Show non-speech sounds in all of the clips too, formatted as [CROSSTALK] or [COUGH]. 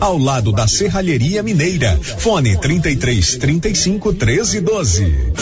ao lado da Serralheria Mineira. Fone 33 35 13 12.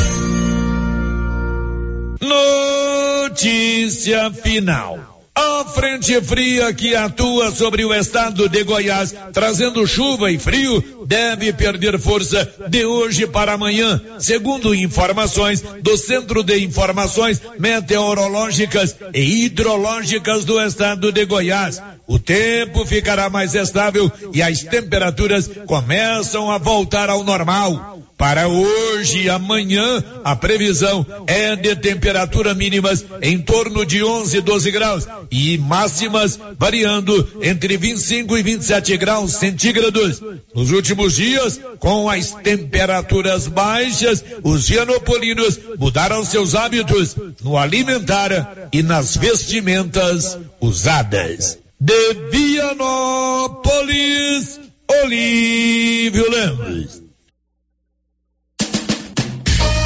Notícia final. A frente fria que atua sobre o estado de Goiás, trazendo chuva e frio, deve perder força de hoje para amanhã, segundo informações do Centro de Informações Meteorológicas e Hidrológicas do estado de Goiás. O tempo ficará mais estável e as temperaturas começam a voltar ao normal. Para hoje e amanhã, a previsão é de temperatura mínimas em torno de 11, 12 graus e máximas variando entre 25 e 27 graus centígrados. Nos últimos dias, com as temperaturas baixas, os gianopolinos mudaram seus hábitos no alimentar e nas vestimentas usadas. De Vianópolis, Olívio Lemos.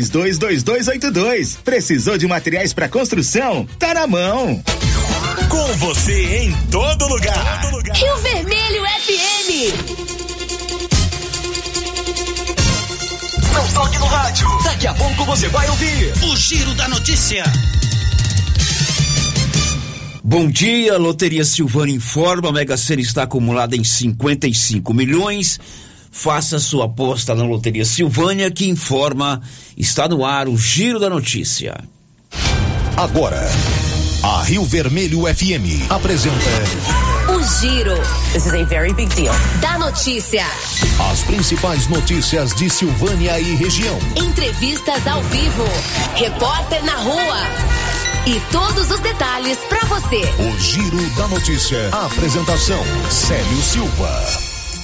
322282. Precisou de materiais para construção? Tá na mão. Com você em todo lugar. Todo lugar. Rio Vermelho FM. Não toque no rádio. Daqui a pouco você vai ouvir o Giro da Notícia. Bom dia, Loteria Silvana informa, a Mega Sena está acumulada em 55 milhões. Faça sua aposta na Loteria Silvânia, que informa, está no ar o Giro da Notícia. Agora, a Rio Vermelho FM apresenta. O Giro. This is a very big deal. Da notícia. As principais notícias de Silvânia e região. Entrevistas ao vivo. Repórter na rua. E todos os detalhes para você. O Giro da Notícia. A apresentação: Célio Silva.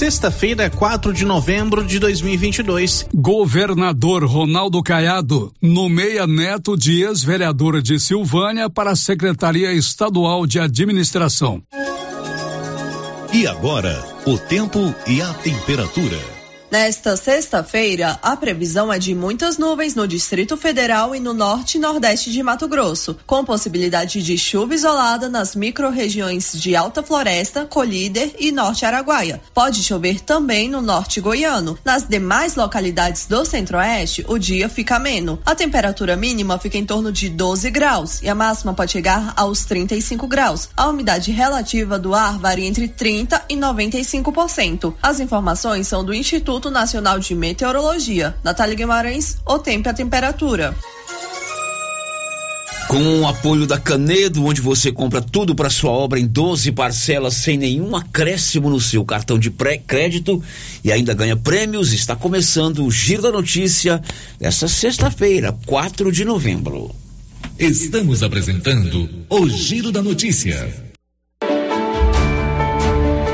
Sexta-feira, 4 de novembro de 2022. Governador Ronaldo Caiado nomeia neto de ex-vereadora de Silvânia para a Secretaria Estadual de Administração. E agora, o tempo e a temperatura. Nesta sexta-feira, a previsão é de muitas nuvens no Distrito Federal e no norte e nordeste de Mato Grosso, com possibilidade de chuva isolada nas micro-regiões de Alta Floresta, Colíder e Norte Araguaia. Pode chover também no norte goiano. Nas demais localidades do centro-oeste, o dia fica ameno. A temperatura mínima fica em torno de 12 graus e a máxima pode chegar aos 35 graus. A umidade relativa do ar varia entre 30 e 95%. As informações são do Instituto Instituto Nacional de Meteorologia. Natália Guimarães, o tempo e a temperatura. Com o apoio da Canedo, onde você compra tudo para sua obra em 12 parcelas sem nenhum acréscimo no seu cartão de crédito e ainda ganha prêmios, está começando o Giro da Notícia desta sexta-feira, 4 de novembro. Estamos apresentando o Giro da Notícia.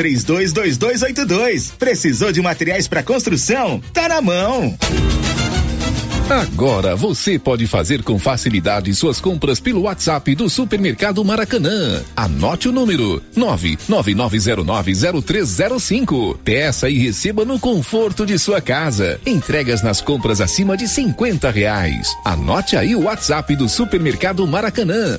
322282. Precisou de materiais para construção? Tá na mão. Agora você pode fazer com facilidade suas compras pelo WhatsApp do Supermercado Maracanã. Anote o número 999090305. Peça e receba no conforto de sua casa. Entregas nas compras acima de 50 reais. Anote aí o WhatsApp do Supermercado Maracanã.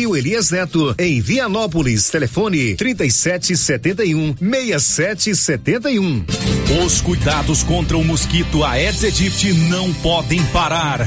Rio Elias Neto, em Vianópolis. Telefone 3771 6771. Os cuidados contra o mosquito Aedes aegypti não podem parar.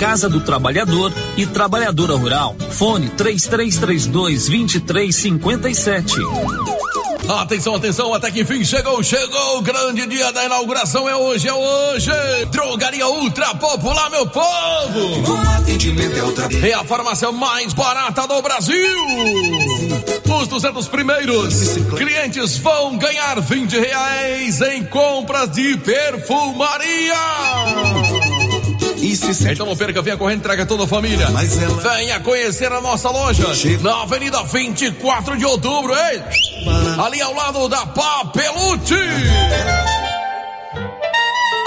Casa do Trabalhador e Trabalhadora Rural. Fone 3332 2357. Atenção, atenção, até que enfim chegou, chegou o grande dia da inauguração, é hoje, é hoje. Drogaria Ultra Popular, meu povo. É. É a farmácia mais barata do Brasil. Os 200 primeiros clientes vão ganhar 20 reais em compras de perfumaria. Então não perca, venha correndo, entrega toda a família. Ela... Venha conhecer a nossa loja Chega. na Avenida 24 de Outubro, hein? Ali ao lado da Papelute.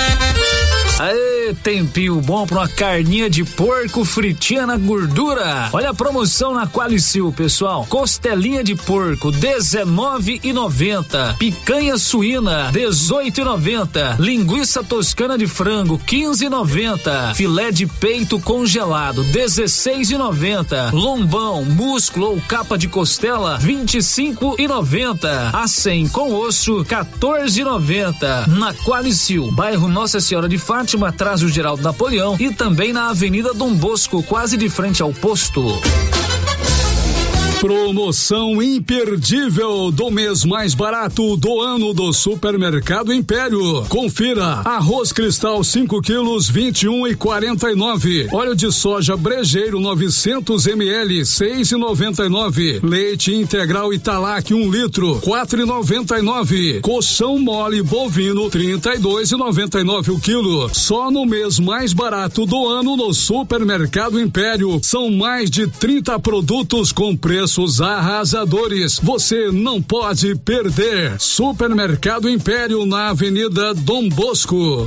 Thank you. Aê, tempinho bom pra uma carninha de porco fritinha na gordura. Olha a promoção na Qualicil, pessoal. Costelinha de porco, 19,90. Picanha suína, 18,90. Linguiça toscana de frango, 15,90. Filé de peito congelado, 16,90. Lombão, músculo ou capa de costela, 25,90. A 100 com osso, 14,90. Na Qualicil, bairro Nossa Senhora de Fátima Atrás do Geraldo Napoleão e também na Avenida Dom Bosco, quase de frente ao posto. Promoção imperdível do mês mais barato do ano do Supermercado Império. Confira: arroz cristal 5 quilos 21 e 49. Óleo de soja brejeiro 900 ml 6 e 99. Leite integral Italac 1 um litro 4 e 99. Colchão mole bovino 32 e 99 o quilo. Só no mês mais barato do ano no Supermercado Império são mais de 30 produtos com preço preços arrasadores. Você não pode perder. Supermercado Império na Avenida Dom Bosco.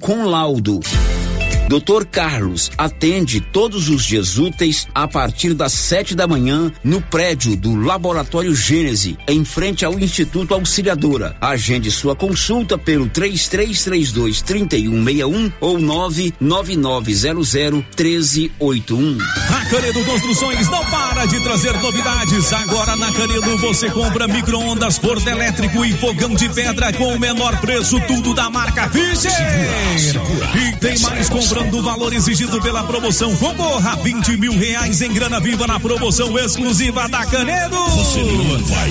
com laudo. Doutor Carlos atende todos os dias úteis a partir das sete da manhã no prédio do Laboratório Gênese, em frente ao Instituto Auxiliadora. Agende sua consulta pelo 3332 3161 ou 99900 1381. A Canedo Construções não para de trazer novidades. Agora na Canedo você compra micro-ondas, forno elétrico e fogão de pedra com o menor preço, tudo da marca Fischer. E tem mais comprando o valor exigido pela promoção. Concorra a 20 mil reais em grana viva na promoção exclusiva da Canedo.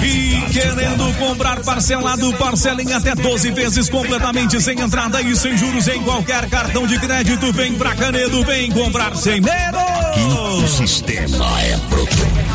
E querendo comprar parcelado, parcela em até 12 vezes completamente sem entrada e sem juros em qualquer cartão de crédito. Vem pra Canedo, vem comprar sem medo. O sistema é pronto.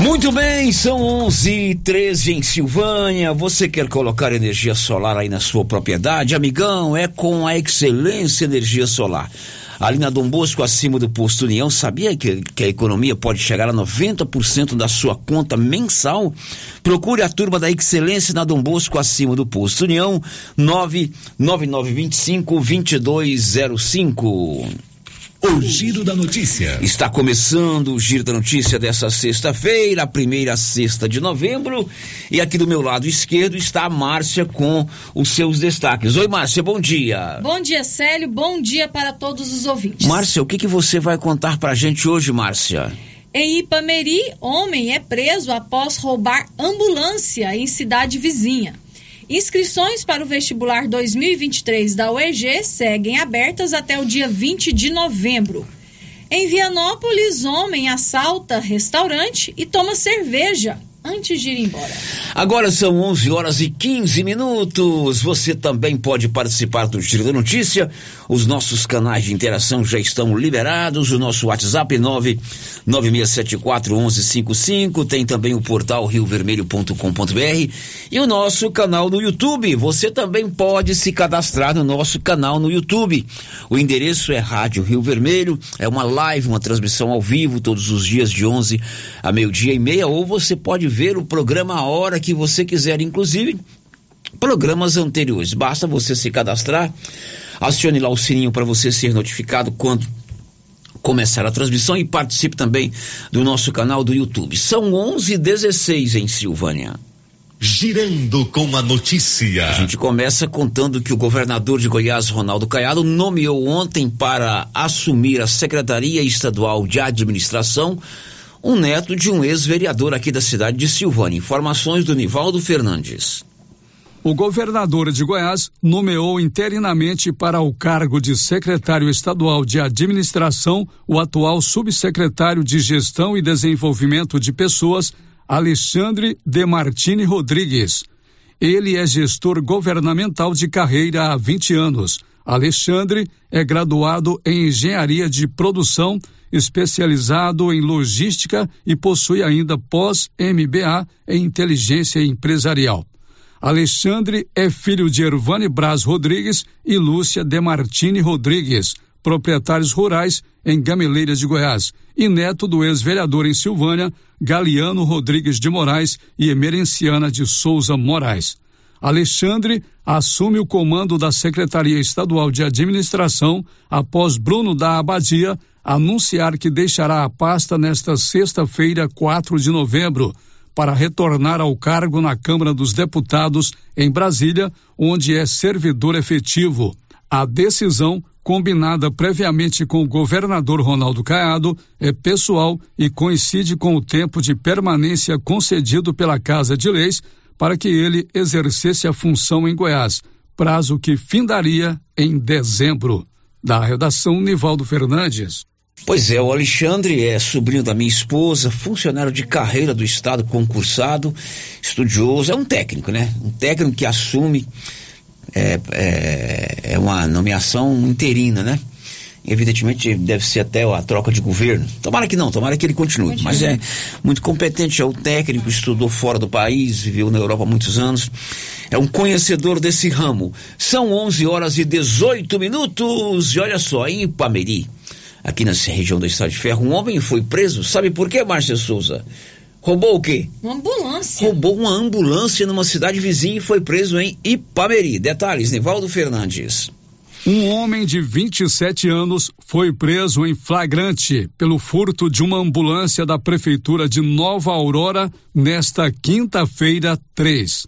Muito bem, são 11 e 13 em Silvânia. Você quer colocar energia solar aí na sua propriedade? Amigão, é com a Excelência Energia Solar. Ali na Dom Bosco, acima do posto União, sabia que, que a economia pode chegar a 90% da sua conta mensal? Procure a turma da Excelência na Dom Bosco, acima do posto União, 99925 2205. O Giro da Notícia. Está começando o Giro da Notícia dessa sexta-feira, a primeira sexta de novembro. E aqui do meu lado esquerdo está a Márcia com os seus destaques. Oi, Márcia, bom dia. Bom dia, Célio. Bom dia para todos os ouvintes. Márcia, o que, que você vai contar pra gente hoje, Márcia? Em Ipameri, homem é preso após roubar ambulância em cidade vizinha. Inscrições para o vestibular 2023 da UEG seguem abertas até o dia 20 de novembro. Em Vianópolis, homem assalta restaurante e toma cerveja antes de ir embora. Agora são 11 horas e 15 minutos. Você também pode participar do Giro da Notícia. Os nossos canais de interação já estão liberados. O nosso WhatsApp 996741155. Tem também o portal riovermelho.com.br e o nosso canal no YouTube. Você também pode se cadastrar no nosso canal no YouTube. O endereço é Rádio Rio Vermelho. É uma live, uma transmissão ao vivo todos os dias de 11 a meio-dia e meia. Ou você pode ver o programa a hora que você quiser, inclusive programas anteriores. Basta você se cadastrar, acione lá o sininho para você ser notificado quando começar a transmissão e participe também do nosso canal do YouTube. São 11:16 em Silvânia. Girando com a notícia. A gente começa contando que o governador de Goiás, Ronaldo Caiado, nomeou ontem para assumir a Secretaria Estadual de Administração um neto de um ex-vereador aqui da cidade de Silvânia. Informações do Nivaldo Fernandes. O governador de Goiás nomeou interinamente para o cargo de secretário estadual de administração o atual subsecretário de Gestão e Desenvolvimento de Pessoas, Alexandre De Martini Rodrigues. Ele é gestor governamental de carreira há 20 anos. Alexandre é graduado em Engenharia de Produção, especializado em logística e possui ainda pós-MBA em Inteligência Empresarial. Alexandre é filho de Ervane Braz Rodrigues e Lúcia Demartini Rodrigues, proprietários rurais em Gameleiras de Goiás, e neto do ex-vereador em Silvânia, Galiano Rodrigues de Moraes e Emerenciana de Souza Moraes. Alexandre assume o comando da Secretaria Estadual de Administração após Bruno da Abadia anunciar que deixará a pasta nesta sexta-feira, 4 de novembro para retornar ao cargo na Câmara dos Deputados, em Brasília, onde é servidor efetivo. A decisão, combinada previamente com o governador Ronaldo Caiado, é pessoal e coincide com o tempo de permanência concedido pela Casa de Leis para que ele exercesse a função em Goiás, prazo que findaria em dezembro. Da redação, Nivaldo Fernandes. Pois é, o Alexandre é sobrinho da minha esposa, funcionário de carreira do Estado, concursado, estudioso, é um técnico, né? Um técnico que assume, é, é, é uma nomeação interina, né? Evidentemente deve ser até a troca de governo. Tomara que não, tomara que ele continue. Mas é muito competente, é um técnico, estudou fora do país, viveu na Europa há muitos anos. É um conhecedor desse ramo. São 11 horas e 18 minutos. E olha só, em Ipameri, aqui na região do Estado de Ferro, um homem foi preso. Sabe por quê, Márcia Souza? Roubou o quê? Uma ambulância. Roubou uma ambulância numa cidade vizinha e foi preso em Ipameri. Detalhes, Nivaldo Fernandes. Um homem de 27 anos foi preso em flagrante pelo furto de uma ambulância da Prefeitura de Nova Aurora nesta quinta-feira, 3.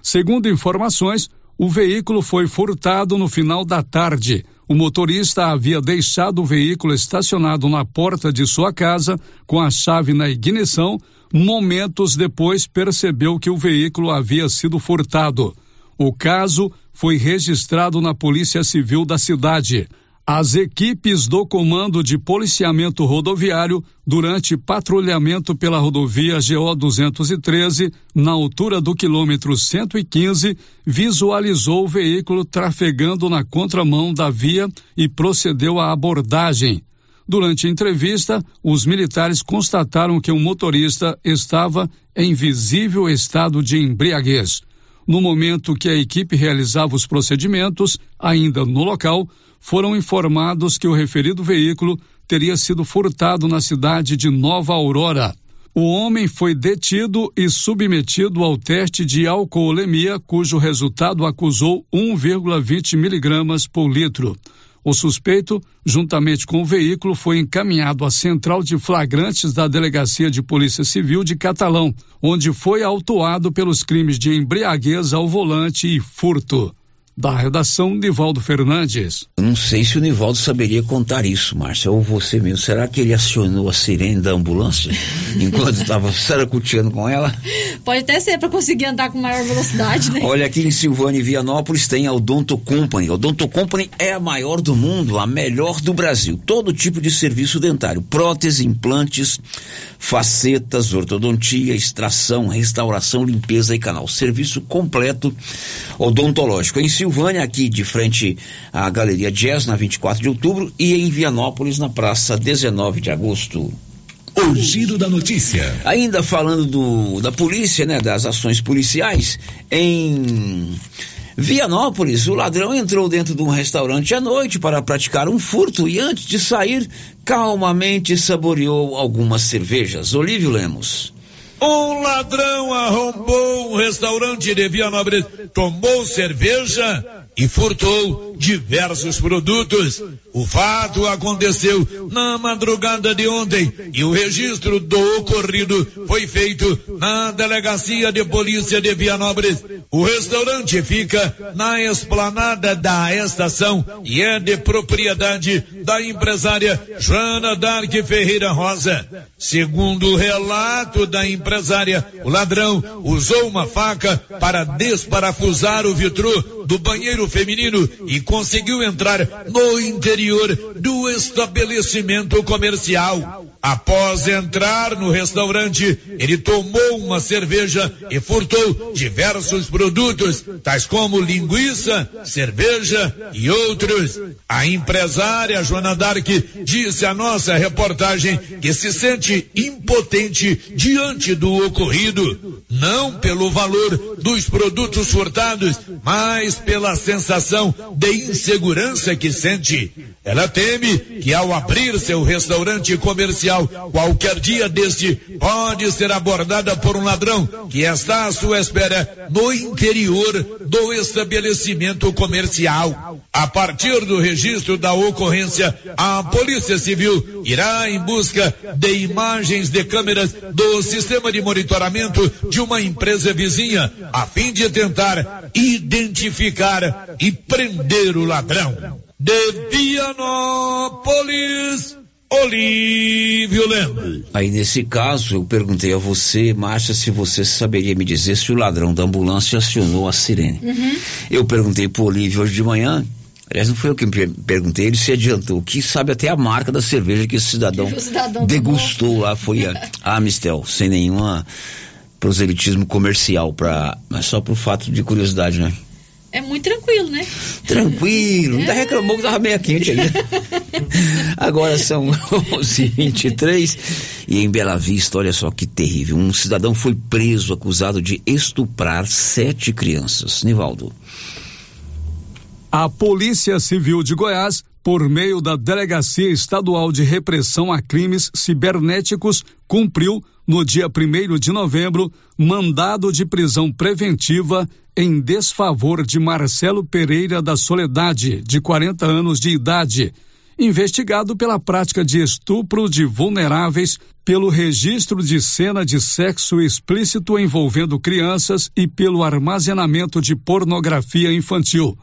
Segundo informações, o veículo foi furtado no final da tarde. O motorista havia deixado o veículo estacionado na porta de sua casa com a chave na ignição. Momentos depois, percebeu que o veículo havia sido furtado. O caso foi registrado na Polícia Civil da cidade. As equipes do Comando de Policiamento Rodoviário, durante patrulhamento pela rodovia GO 213, na altura do quilômetro 115, visualizou o veículo trafegando na contramão da via e procedeu à abordagem. Durante a entrevista, os militares constataram que o motorista estava em visível estado de embriaguez. No momento que a equipe realizava os procedimentos, ainda no local, foram informados que o referido veículo teria sido furtado na cidade de Nova Aurora. O homem foi detido e submetido ao teste de alcoolemia, cujo resultado acusou 1,20 miligramas por litro. O suspeito, juntamente com o veículo, foi encaminhado à central de flagrantes da Delegacia de Polícia Civil de Catalão, onde foi autuado pelos crimes de embriaguez ao volante e furto. Da redação, Nivaldo Fernandes. Eu não sei se o Nivaldo saberia contar isso, Márcia, ou você mesmo. Será que ele acionou a sirene da ambulância [LAUGHS] enquanto estava saracuteando com ela? Pode até ser para conseguir andar com maior velocidade, né? Olha, aqui em Silvânia e Vianópolis tem a Odonto Company. A Odonto Company é a maior do mundo, a melhor do Brasil. Todo tipo de serviço dentário: prótese, implantes, facetas, ortodontia, extração, restauração, limpeza e canal. Serviço completo odontológico. Em Silvânia, aqui de frente à Galeria Jazz, na 24 de outubro, e em Vianópolis, na praça 19 de agosto. O giro da notícia. Ainda falando do, da polícia, né, das ações policiais, em Vianópolis, o ladrão entrou dentro de um restaurante à noite para praticar um furto e antes de sair, calmamente saboreou algumas cervejas. Olívio Lemos. Um ladrão arrombou um restaurante de Vianópolis, tomou cerveja e furtou diversos produtos. O fato aconteceu na madrugada de ontem e o registro do ocorrido foi feito na delegacia de polícia de Vianópolis. O restaurante fica na esplanada da estação e é de propriedade da empresária Joana Dark Ferreira Rosa. Segundo o relato da empresária, o ladrão usou uma faca para desparafusar o vitrô do banheiro feminino e conseguiu entrar no interior do estabelecimento comercial. Após entrar no restaurante, ele tomou uma cerveja e furtou diversos produtos, tais como linguiça, cerveja e outros. A empresária Joana Dark disse à nossa reportagem que se sente impotente diante do ocorrido, não pelo valor dos produtos furtados, mas pela sensação de insegurança que sente. Ela teme que ao abrir seu restaurante comercial qualquer dia deste pode ser abordada por um ladrão que está à sua espera no interior do estabelecimento comercial. A partir do registro da ocorrência, a Polícia Civil irá em busca de imagens de câmeras do sistema de monitoramento de uma empresa vizinha, a fim de tentar identificar e prender o ladrão. De Vianópolis, Olívio Lemos. Aí nesse caso, eu perguntei a você, Márcia, se você saberia me dizer se o ladrão da ambulância acionou a sirene. Uhum. Eu perguntei pro Olívio hoje de manhã, aliás, não foi eu que perguntei, ele se adiantou, que sabe até a marca da cerveja que esse cidadão, Que o cidadão degustou lá, foi a, [LAUGHS] a Amistel, sem nenhuma proselitismo comercial, pra, mas só por fato de curiosidade, né? É muito tranquilo, né? Tranquilo, ainda reclamou que tava meio quente aí. [LAUGHS] Agora são 11h23 e em Bela Vista, olha só que terrível. Um cidadão foi preso acusado de estuprar sete crianças. Nivaldo. A Polícia Civil de Goiás, por meio da Delegacia Estadual de Repressão a Crimes Cibernéticos, cumpriu, no dia 1 de novembro, mandado de prisão preventiva em desfavor de Marcelo Pereira da Soledade, de 40 anos de idade, investigado pela prática de estupro de vulneráveis, pelo registro de cena de sexo explícito envolvendo crianças e pelo armazenamento de pornografia infantil.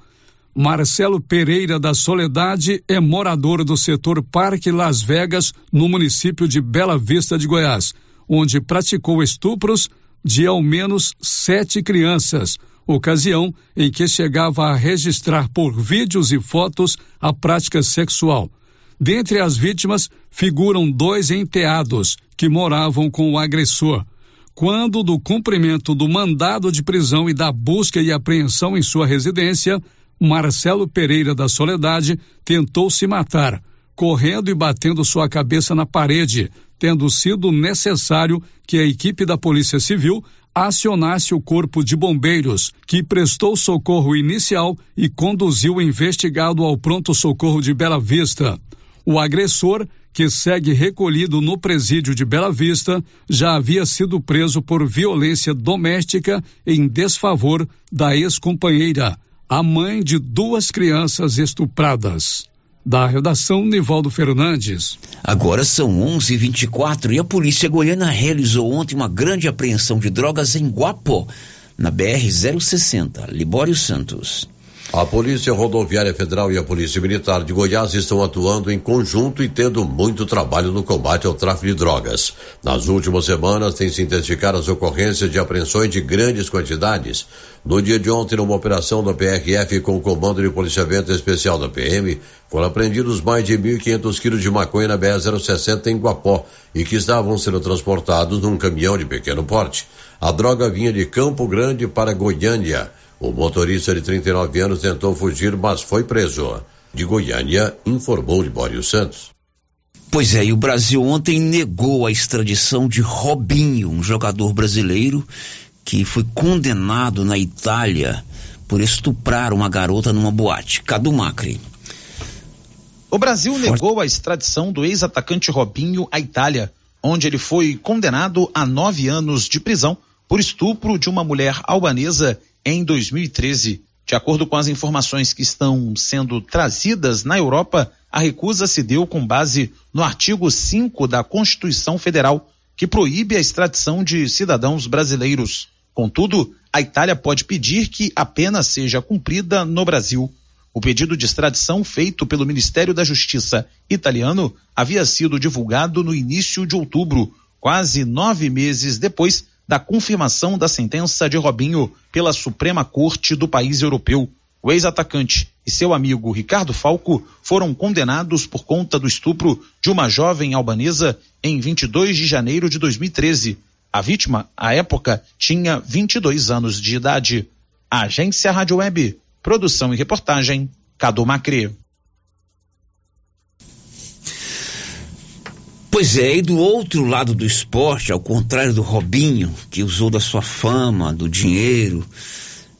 Marcelo Pereira da Soledade é morador do setor Parque Las Vegas, no município de Bela Vista de Goiás, onde praticou estupros de ao menos sete crianças, ocasião em que chegava a registrar por vídeos e fotos a prática sexual. Dentre as vítimas figuram dois enteados que moravam com o agressor. Quando, do cumprimento do mandado de prisão e da busca e apreensão em sua residência, Marcelo Pereira da Soledade tentou se matar, correndo e batendo sua cabeça na parede, tendo sido necessário que a equipe da Polícia Civil acionasse o Corpo de Bombeiros, que prestou socorro inicial e conduziu o investigado ao pronto-socorro de Bela Vista. O agressor, que segue recolhido no presídio de Bela Vista, já havia sido preso por violência doméstica em desfavor da ex-companheira, a mãe de duas crianças estupradas. Da redação, Nivaldo Fernandes. Agora são 11:24 e a polícia goiana realizou ontem uma grande apreensão de drogas em Guapó, na BR 060, Libório Santos. A Polícia Rodoviária Federal e a Polícia Militar de Goiás estão atuando em conjunto e tendo muito trabalho no combate ao tráfico de drogas. Nas últimas semanas, tem se intensificado as ocorrências de apreensões de grandes quantidades. No dia de ontem, numa operação da PRF com o Comando de Policiamento Especial da PM, foram apreendidos mais de 1.500 quilos de maconha na BR-060 em Guapó e que estavam sendo transportados num caminhão de pequeno porte. A droga vinha de Campo Grande para Goiânia. O motorista de 39 anos tentou fugir, mas foi preso. De Goiânia, informou Libório Santos. Pois é, e o Brasil ontem negou a extradição de Robinho, um jogador brasileiro que foi condenado na Itália por estuprar uma garota numa boate. Cadu Macri. O Brasil negou a extradição do ex-atacante Robinho à Itália, onde ele foi condenado a nove anos de prisão por estupro de uma mulher albanesa em 2013. De acordo com as informações que estão sendo trazidas na Europa, a recusa se deu com base no artigo 5 da Constituição Federal, que proíbe a extradição de cidadãos brasileiros. Contudo, a Itália pode pedir que a pena seja cumprida no Brasil. O pedido de extradição feito pelo Ministério da Justiça italiano havia sido divulgado no início de outubro, quase nove meses depois da confirmação da sentença de Robinho pela Suprema Corte do país europeu. O ex-atacante e seu amigo Ricardo Falco foram condenados por conta do estupro de uma jovem albanesa em 22 de janeiro de 2013. A vítima, à época, tinha 22 anos de idade. Agência Rádio Web, produção e reportagem, Cadu Macri. Pois é, e do outro lado do esporte, ao contrário do Robinho, que usou da sua fama, do dinheiro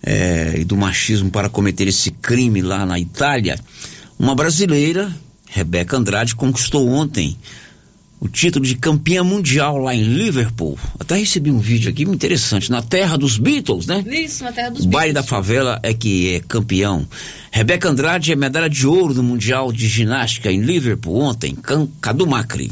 é, e do machismo para cometer esse crime lá na Itália, uma brasileira, Rebeca Andrade, conquistou ontem o título de campeã mundial lá em Liverpool. Até recebi um vídeo aqui muito interessante, na terra dos Beatles, né? Isso, na terra dos o Beatles. baile da favela é que é campeão. Rebeca Andrade é medalha de ouro no Mundial de Ginástica em Liverpool ontem, Cadu Macri.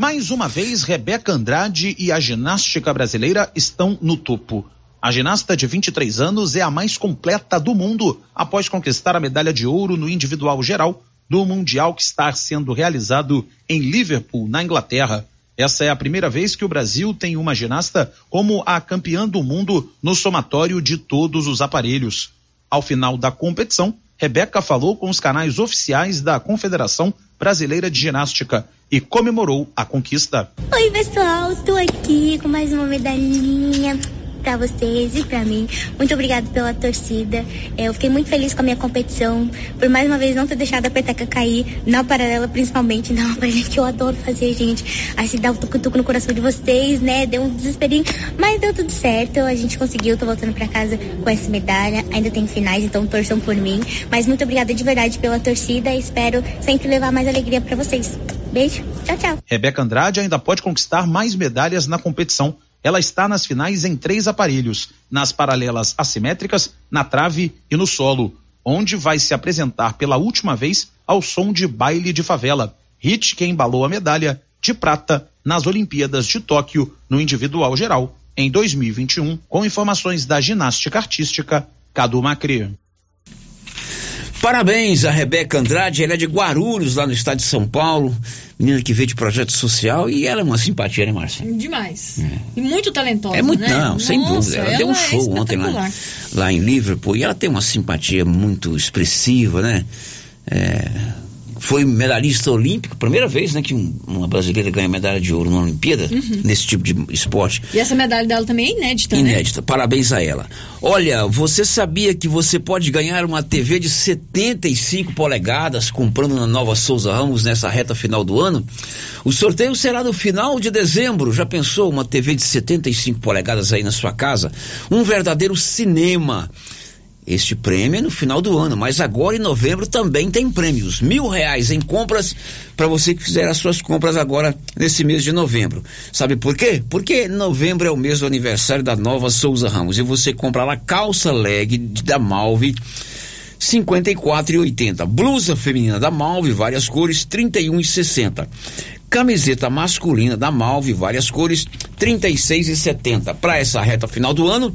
Mais uma vez, Rebeca Andrade e a ginástica brasileira estão no topo. A ginasta de 23 anos é a mais completa do mundo após conquistar a medalha de ouro no individual geral do Mundial que está sendo realizado em Liverpool, na Inglaterra. Essa é a primeira vez que o Brasil tem uma ginasta como a campeã do mundo no somatório de todos os aparelhos. Ao final da competição, Rebeca falou com os canais oficiais da Confederação Brasileira de Ginástica e comemorou a conquista. Oi, pessoal, tô aqui com mais uma medalhinha para vocês e para mim. Muito obrigada pela torcida. É, eu fiquei muito feliz com a minha competição, por mais uma vez não ter deixado a peteca cair, na paralela principalmente, não, mas que eu adoro fazer, gente. Assim, dar um tucutuco no coração de vocês, né? Deu um desesperinho, mas deu tudo certo. A gente conseguiu, tô voltando para casa com essa medalha. Ainda tem finais, então torçam por mim. Mas muito obrigada de verdade pela torcida. Espero sempre levar mais alegria para vocês. Beijo, tchau, tchau. Rebeca Andrade ainda pode conquistar mais medalhas na competição. Ela está nas finais em três aparelhos: nas paralelas assimétricas, na trave e no solo, onde vai se apresentar pela última vez ao som de baile de favela. Hit que embalou a medalha de prata nas Olimpíadas de Tóquio no individual geral em 2021, com informações da ginástica artística Cadu Macri. Parabéns a Rebeca Andrade, ela é de Guarulhos, lá no estado de São Paulo, menina que veio de projeto social e ela é uma simpatia, né, Márcia? Demais. E muito talentosa, É muito, né? não, sem Nossa, dúvida. Ela, deu um é show ontem lá, lá em Liverpool e ela tem uma simpatia muito expressiva, né? É, foi medalhista olímpico, primeira vez, né, que um- uma brasileira ganha medalha de ouro na Olimpíada, Uhum. nesse tipo de esporte. E essa medalha dela também é inédita, né? Inédita. Parabéns a ela. Olha, você sabia que você pode ganhar uma TV de 75 polegadas comprando na Nova Souza Ramos nessa reta final do ano? O sorteio será no final de dezembro. Já pensou uma TV de 75 polegadas aí na sua casa? Um verdadeiro cinema. Este prêmio é no final do ano, mas agora em novembro também tem prêmios. Mil reais em compras para você que fizer as suas compras agora nesse mês de novembro. Sabe por quê? Porque novembro é o mês do aniversário da nova Souza Ramos e você compra lá calça leg da Malve 54,80. Blusa feminina da Malve, várias cores, 31,60. Camiseta masculina da Malve, várias cores, 36,70. Para essa reta final do ano,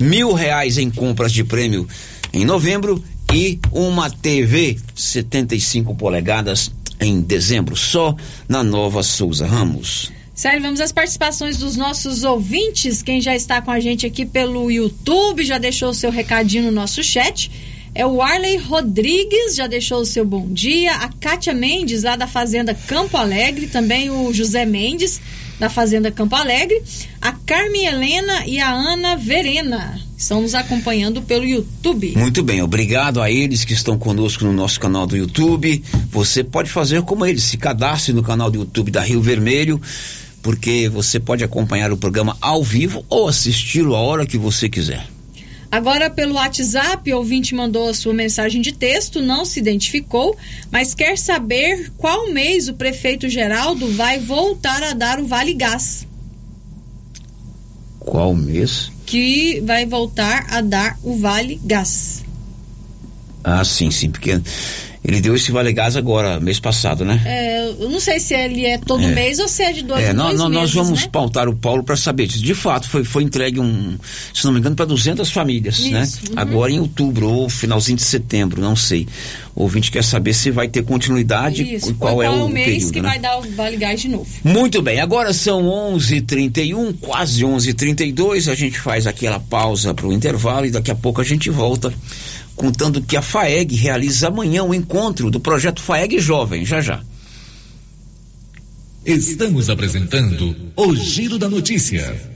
mil reais em compras de prêmio em novembro e uma TV 75 polegadas em dezembro, só na Nova Souza Ramos. Sério, vamos às participações dos nossos ouvintes. Quem já está com a gente aqui pelo YouTube já deixou o seu recadinho no nosso chat. É o Arley Rodrigues, já deixou o seu bom dia. A Kátia Mendes, lá da Fazenda Campo Alegre. Também o José Mendes, da Fazenda Campo Alegre. A Carmen Helena e a Ana Verena estão nos acompanhando pelo YouTube. Muito bem, obrigado a eles que estão conosco no nosso canal do YouTube. Você pode fazer como eles, se cadastre no canal do YouTube da Rio Vermelho, porque você pode acompanhar o programa ao vivo ou assisti-lo a hora que você quiser. Agora, pelo WhatsApp, o ouvinte mandou a sua mensagem de texto, não se identificou, mas quer saber qual mês o prefeito Geraldo vai voltar a dar o Vale Gás. Qual mês? Que vai voltar a dar o Vale Gás. Ah, sim, sim, porque ele deu esse Vale Gás agora, mês passado, né? É, eu não sei se ele é todo É. mês ou se é de dois É, dois nós- nós meses, vamos né? pautar o Paulo para saber disso. De fato, foi, foi entregue um, se não me engano, para 200 famílias, Isso, né? uhum. Agora em outubro ou finalzinho de setembro, não sei. O ouvinte quer saber se vai ter continuidade Isso, e qual, é o, mês período, que né? vai dar o Vale Gás de novo. Muito bem, agora são 11h31, quase 11h32. A gente faz aquela pausa para o intervalo e daqui a pouco a gente volta contando que a FAEG realiza amanhã o encontro do projeto FAEG Jovem. Já já. Estamos apresentando o Giro da Notícia.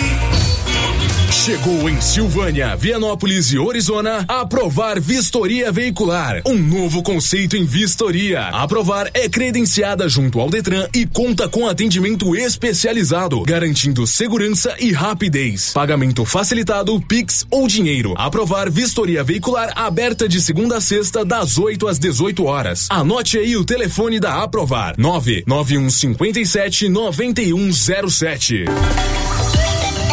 Chegou em Silvânia, Vianópolis e Orizona a Aprovar Vistoria Veicular, um novo conceito em vistoria. A Aprovar é credenciada junto ao Detran e conta com atendimento especializado, garantindo segurança e rapidez. Pagamento facilitado, Pix ou dinheiro. Aprovar Vistoria Veicular aberta de segunda a sexta das 8 às 18 horas. Anote aí o telefone da Aprovar: 99157 9107.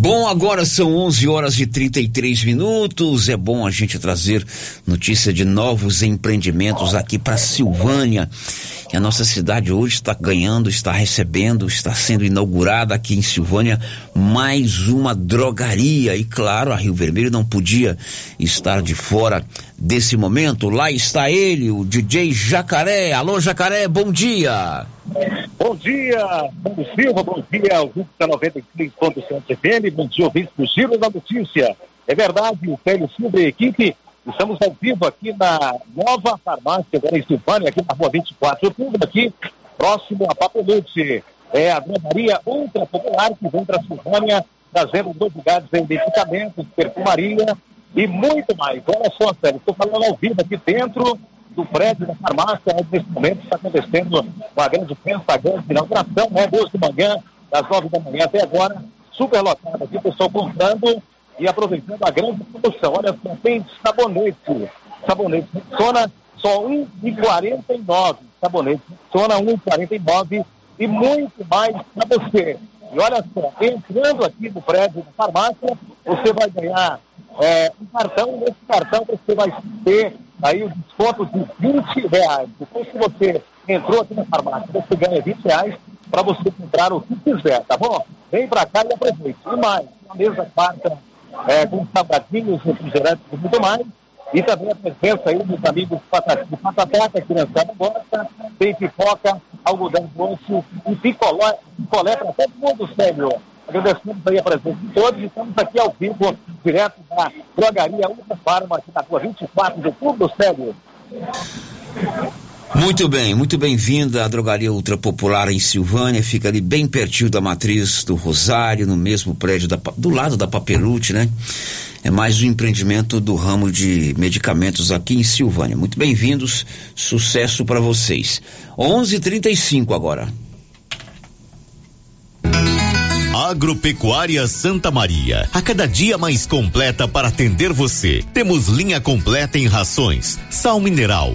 Bom, agora são 11 horas e 33 minutos. É bom a gente trazer notícia de novos empreendimentos aqui para Silvânia. E a nossa cidade hoje está ganhando, está recebendo, está sendo inaugurada aqui em Silvânia mais uma drogaria. E claro, a Rio Vermelho não podia estar de fora desse momento. Lá está ele, o DJ Jacaré. Alô, Jacaré, bom dia. Bom dia, Bruno Silva, bom dia, ouvinte da 93.7 FM, bom dia, ouvinte do Giro da Notícia. É verdade, o Célio Silva e a equipe, estamos ao vivo aqui na nova farmácia, em Silvânia, aqui na rua 24 de outubro, aqui próximo a Papelute. É a drogaria ultra popular que vem para Silvânia, trazendo novidades em medicamentos, perfumaria e muito mais. Olha só, Célio, estou falando ao vivo aqui dentro do prédio da farmácia, onde nesse momento está acontecendo uma grande festa, a grande inauguração, né? Duas de manhã, das nove da manhã até agora, super lotada aqui, pessoal comprando e aproveitando a grande promoção. Olha só, tem sabonete, sabonete Rexona só 1,49 sabonete Rexona 1,49 e muito mais para você. E olha só, entrando aqui no prédio da farmácia, você vai ganhar é, um cartão, nesse cartão você vai ter aí o desconto de 20 reais. Então, se você entrou aqui na farmácia, você ganha 20 reais para você comprar o que quiser, tá bom? Vem para cá e aproveite. E mais, uma mesa farta é, com salgadinhos, refrigerantes e muito mais. E também a presença aí dos amigos de Patatá, que a criançada gosta, tem pipoca, algodão doce e picolé, picolé para todo mundo, sério. Agradecemos aí a presença de todos. Estamos aqui ao vivo, direto da drogaria Ultra Farma, aqui na rua 24 de outubro, sério. Muito bem, muito bem-vinda à Drogaria Ultra Popular em Silvânia, fica ali bem pertinho da matriz do Rosário, no mesmo prédio da, do lado da Papelute, né? É mais um empreendimento do ramo de medicamentos aqui em Silvânia. Muito bem-vindos, sucesso para vocês. 11:35 agora. Agropecuária Santa Maria, a cada dia mais completa para atender você. Temos linha completa em rações, sal mineral,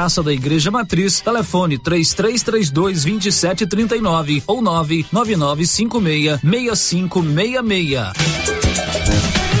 Praça da Igreja Matriz, telefone 3332 2739 ou 99956 6566.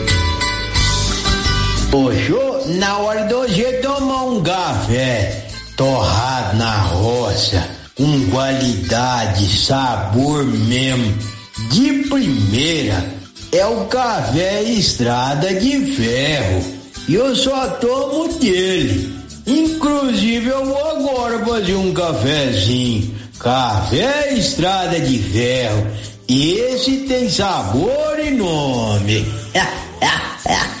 Hoje, na hora do hoje tomar um café torrado na roça, com qualidade, sabor mesmo, de primeira, é o café Estrada de Ferro. E eu só tomo dele. Inclusive eu vou agora fazer um cafezinho. Café Estrada de Ferro. Esse tem sabor e nome. [LAUGHS]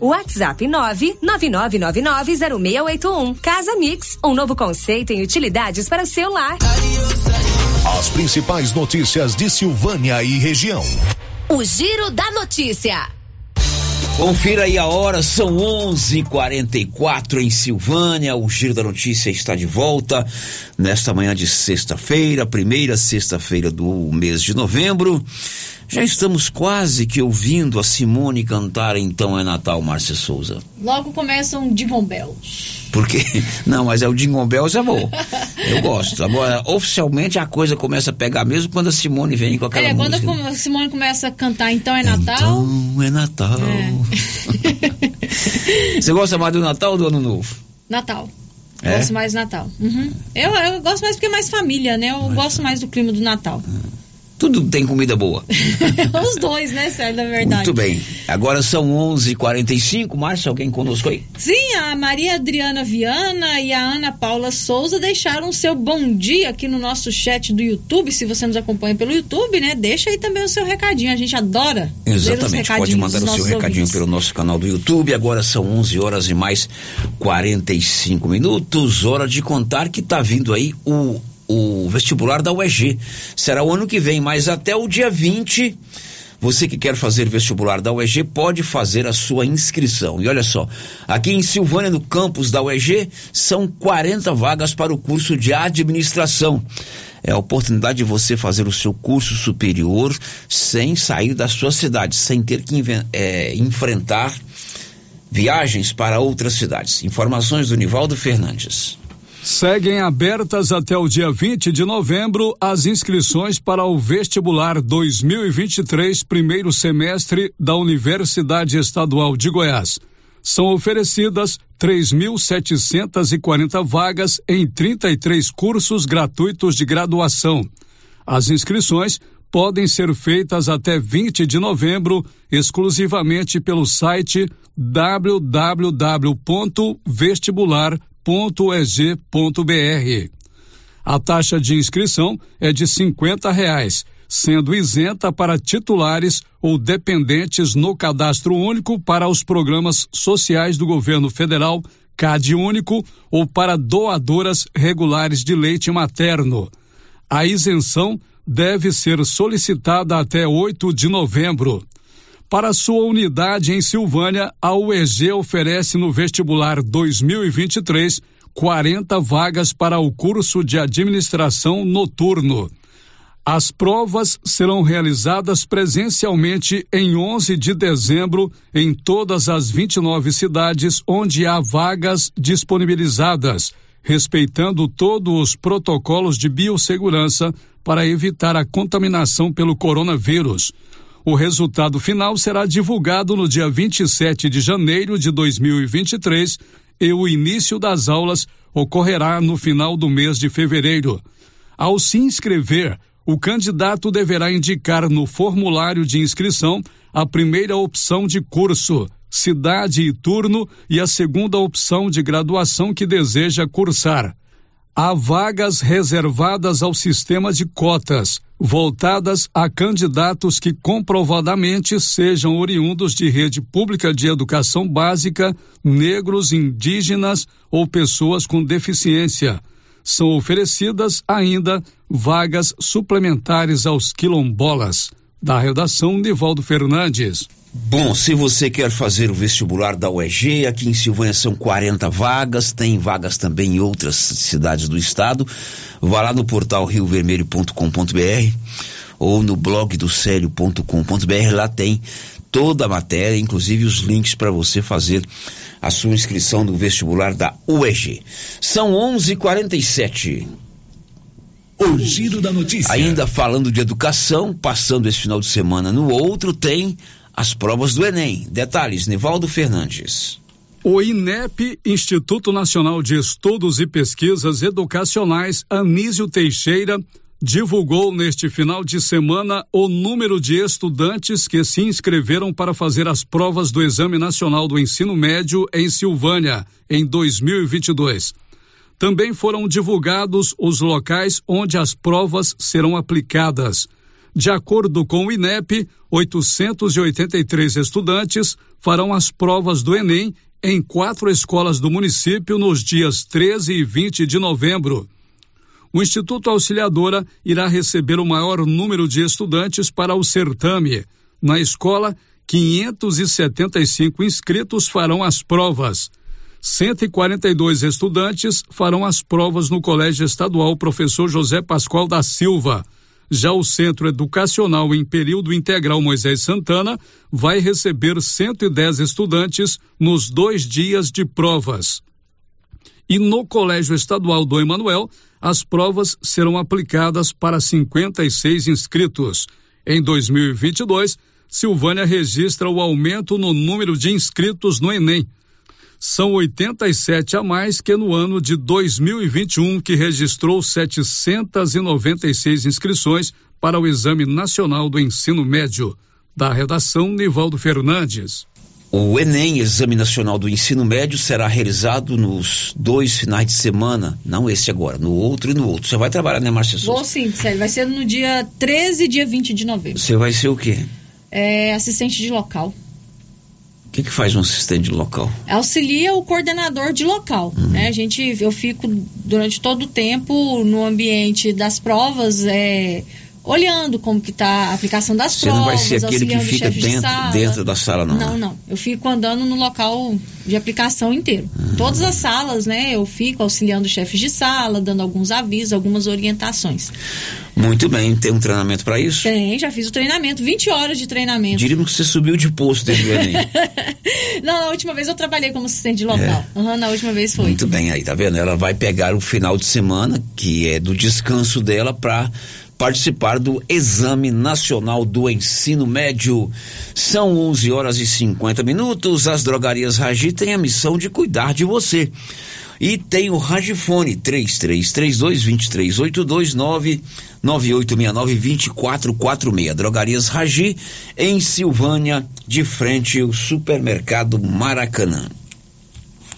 WhatsApp 999990681. Casa Mix, um novo conceito em utilidades para o seu lar. As principais notícias de Silvânia e região. O Giro da Notícia. Confira aí a hora, são 11:44 em Silvânia. O Giro da Notícia está de volta nesta manhã de sexta-feira, primeira sexta-feira do mês de novembro. Já estamos quase que ouvindo a Simone cantar Então é Natal, Márcia Souza. Logo começam Jingle Bells. Porque, [LAUGHS] não, mas é o Jingle Bells é bom. [LAUGHS] Eu gosto. Agora, oficialmente a coisa começa a pegar mesmo quando a Simone vem com aquela é, quando música. a Simone começa a cantar Então é Natal. Então é Natal. [LAUGHS] Você gosta mais do Natal ou do Ano Novo? Natal. É? Gosto mais do Natal. Uhum. Eu, eu gosto mais porque é mais família, né? Eu gosto mais do clima do Natal. Tudo tem comida boa. [LAUGHS] Os dois, né, Sérgio, na verdade. Muito bem. Agora são 11:45. Márcia, alguém conosco aí? Sim, a Maria Adriana Viana e a Ana Paula Souza deixaram seu bom dia aqui no nosso chat do YouTube. Se você nos acompanha pelo YouTube, né? Deixa aí também o seu recadinho. A gente adora. Exatamente. Pode mandar o seu recadinho ouvintes. pelo nosso canal do YouTube. Agora são 11 horas e mais 45 minutos. Hora de contar que tá vindo aí o o vestibular da UEG. Será o ano que vem, mas até o dia 20 você que quer fazer vestibular da UEG pode fazer a sua inscrição. E olha só, aqui em Silvânia, no campus da UEG, são 40 vagas para o curso de administração. É a oportunidade de você fazer o seu curso superior sem sair da sua cidade, sem ter que é, enfrentar viagens para outras cidades. Informações do Nivaldo Fernandes. Seguem abertas até o dia 20 de novembro as inscrições para o vestibular 2023, primeiro semestre da Universidade Estadual de Goiás. São oferecidas 3.740 vagas em 33 cursos gratuitos de graduação. As inscrições podem ser feitas até 20 de novembro exclusivamente pelo site www.vestibular.eg.br. A taxa de inscrição é de 50 reais, sendo isenta para titulares ou dependentes no cadastro único para os programas sociais do governo federal, CAD único, ou para doadoras regulares de leite materno. A isenção deve ser solicitada até 8 de novembro. Para sua unidade em Silvânia, a UEG oferece no vestibular 2023 40 vagas para o curso de administração noturno. As provas serão realizadas presencialmente em 11 de dezembro em todas as 29 cidades onde há vagas disponibilizadas, respeitando todos os protocolos de biossegurança para evitar a contaminação pelo coronavírus. O resultado final será divulgado no dia 27 de janeiro de 2023 e o início das aulas ocorrerá no final do mês de fevereiro. Ao se inscrever, o candidato deverá indicar no formulário de inscrição a primeira opção de curso, cidade e turno e a segunda opção de graduação que deseja cursar. Há vagas reservadas ao sistema de cotas, voltadas a candidatos que comprovadamente sejam oriundos de rede pública de educação básica, negros, indígenas ou pessoas com deficiência. São oferecidas ainda vagas suplementares aos quilombolas. Da redação, Nivaldo Fernandes. Bom, se você quer fazer o vestibular da UEG, aqui em Silvânia são 40 vagas, tem vagas também em outras cidades do estado. Vá lá no portal riovermelho.com.br ou no blog do sério.com.br, lá tem toda a matéria, inclusive os links para você fazer a sua inscrição no vestibular da UEG. São 11:47. O giro da notícia. Ainda falando de educação, passando esse final de semana no outro, tem as provas do Enem. Detalhes, Nivaldo Fernandes. O INEP, Instituto Nacional de Estudos e Pesquisas Educacionais, Anísio Teixeira, divulgou neste final de semana o número de estudantes que se inscreveram para fazer as provas do Exame Nacional do Ensino Médio em Silvânia, em 2022. Também foram divulgados os locais onde as provas serão aplicadas. De acordo com o INEP, 883 estudantes farão as provas do Enem em quatro escolas do município nos dias 13 e 20 de novembro. O Instituto Auxiliadora irá receber o maior número de estudantes para o certame. Na escola, 575 inscritos farão as provas. 142 estudantes farão as provas no Colégio Estadual Professor José Pascoal da Silva. Já o Centro Educacional em Período Integral Moisés Santana vai receber 110 estudantes nos dois dias de provas. E no Colégio Estadual do Emanuel, as provas serão aplicadas para 56 inscritos. Em 2022, Silvânia registra o aumento no número de inscritos no Enem. São 87 a mais que no ano de 2021, que registrou 796 inscrições para o Exame Nacional do Ensino Médio. Da redação, Nivaldo Fernandes. O Enem, Exame Nacional do Ensino Médio, será realizado nos dois finais de semana, não esse agora, no outro e no outro. Você vai trabalhar, né, Márcia Souza? Vou sim, Célio. Vai ser no dia 13 e dia 20 de novembro. Você vai ser o quê? É assistente de local. O que, que faz um assistente de local? Auxilia o coordenador de local. Uhum. Né? A gente, eu fico durante todo o tempo no ambiente das provas, é, olhando como que está a aplicação das Você provas. não vai ser aquele que fica chefe de dentro, sala. dentro da sala, não. Não, né? não. Eu fico andando no local de aplicação inteiro. Todas as salas, né? Eu fico auxiliando chefes de sala, dando alguns avisos, algumas orientações. Muito bem, tem um treinamento para isso? Tem, já fiz o treinamento, 20 horas de treinamento. Diríamos que você subiu de posto desde o Enem. [LAUGHS] Não, na última vez eu trabalhei como assistente de local. Aham, na última vez foi. É. Muito bem, aí, tá vendo? Ela vai pegar o final de semana, que é do descanso dela, para participar do Exame Nacional do Ensino Médio. São 11 horas e 50 minutos. As drogarias Ragi têm a missão de cuidar de você. E tem o Ragifone 3332-2382 99869-2446. Drogarias Ragi em Silvânia, de frente ao supermercado Maracanã.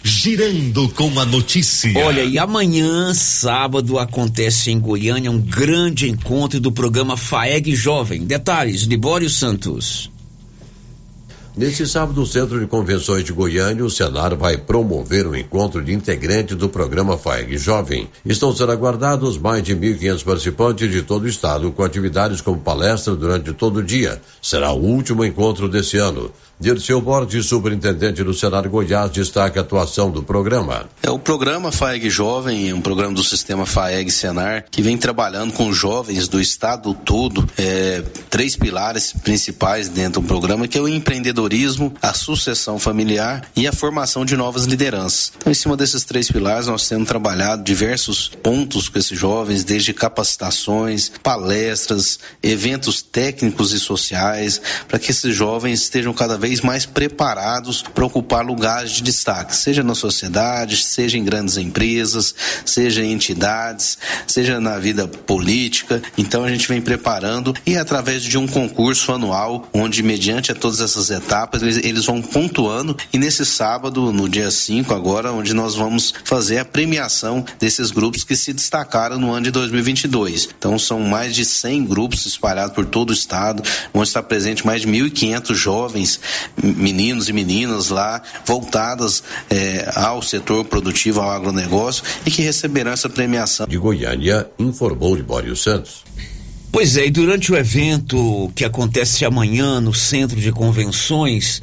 Girando com a notícia. Olha, e amanhã, sábado, acontece em Goiânia um grande encontro do programa FAEG Jovem. Detalhes, Libório Santos. Neste sábado, o Centro de Convenções de Goiânia, o Senar, vai promover um encontro de integrantes do programa FAEG Jovem. Estão sendo aguardados mais de 1.500 participantes de todo o estado, com atividades como palestra durante todo o dia. Será o último encontro desse ano. Dirceu Borges, superintendente do Senar Goiás, destaca a atuação do programa. É o programa FAEG Jovem, um programa do sistema FAEG Senar, que vem trabalhando com jovens do estado todo, é, três pilares principais dentro do programa, que é o empreendedorismo, a sucessão familiar e a formação de novas lideranças. Então, em cima desses três pilares, nós temos trabalhado diversos pontos com esses jovens, desde capacitações, palestras, eventos técnicos e sociais, para que esses jovens estejam cada vez mais preparados para ocupar lugares de destaque, seja na sociedade, seja em grandes empresas, seja em entidades, seja na vida política. Então a gente vem preparando e através de um concurso anual, onde mediante a todas essas etapas eles, eles vão pontuando e nesse sábado, no dia 5 agora, onde nós vamos fazer a premiação desses grupos que se destacaram no ano de 2022. Então são mais de 100 grupos espalhados por todo o estado, onde está presente mais de 1.500 jovens meninos e meninas lá voltadas eh, ao setor produtivo, ao agronegócio e que receberão essa premiação. De Goiânia, informou Libório Santos. Pois é, e durante o evento que acontece amanhã no Centro de Convenções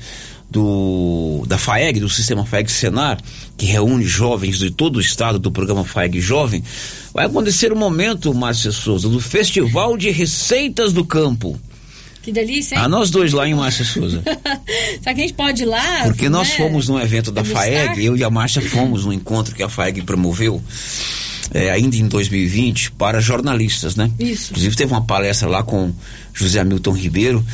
do da FAEG, do Sistema FAEG Senar, que reúne jovens de todo o estado do programa FAEG Jovem, vai acontecer o um momento, Márcia Souza, do Festival de Receitas do Campo. Que delícia, hein? Ah, nós dois lá em Márcia Souza. Será que a gente pode ir lá? Porque nós né? fomos num evento da Degustar? FAEG, eu e a Márcia fomos num encontro que a FAEG promoveu, é, ainda em 2020, para jornalistas, né? Isso. Inclusive teve uma palestra lá com José Hamilton Ribeiro.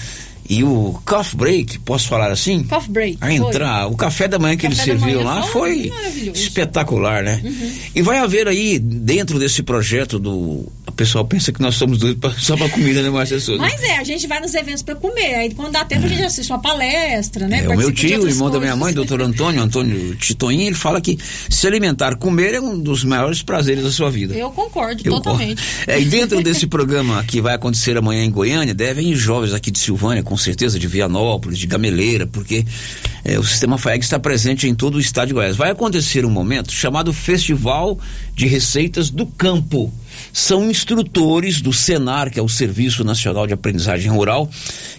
E o coffee break, posso falar assim? Coffee break. A entrar, o café da manhã que ele serviu lá foi foi espetacular, né? Uhum. E vai haver aí, dentro desse projeto do. O pessoal pensa que nós somos doidos pra- [LAUGHS] só pra comida, né, Márcia Souza? Mas é, a gente vai nos eventos para comer. Aí quando dá tempo a gente assiste uma palestra, né? É, o meu tio, irmão da minha mãe, doutor Antônio, Antônio Titoinho, ele fala que se alimentar, comer é um dos maiores prazeres da sua vida. Eu concordo Eu totalmente. É, e dentro desse [LAUGHS] programa que vai acontecer amanhã em Goiânia, devem jovens aqui de Silvânia, com certeza, de Vianópolis, de Gameleira, porque é, o sistema FAEG está presente em todo o estado de Goiás. Vai acontecer um momento chamado Festival de Receitas do Campo. São instrutores do Senar, que é o Serviço Nacional de Aprendizagem Rural,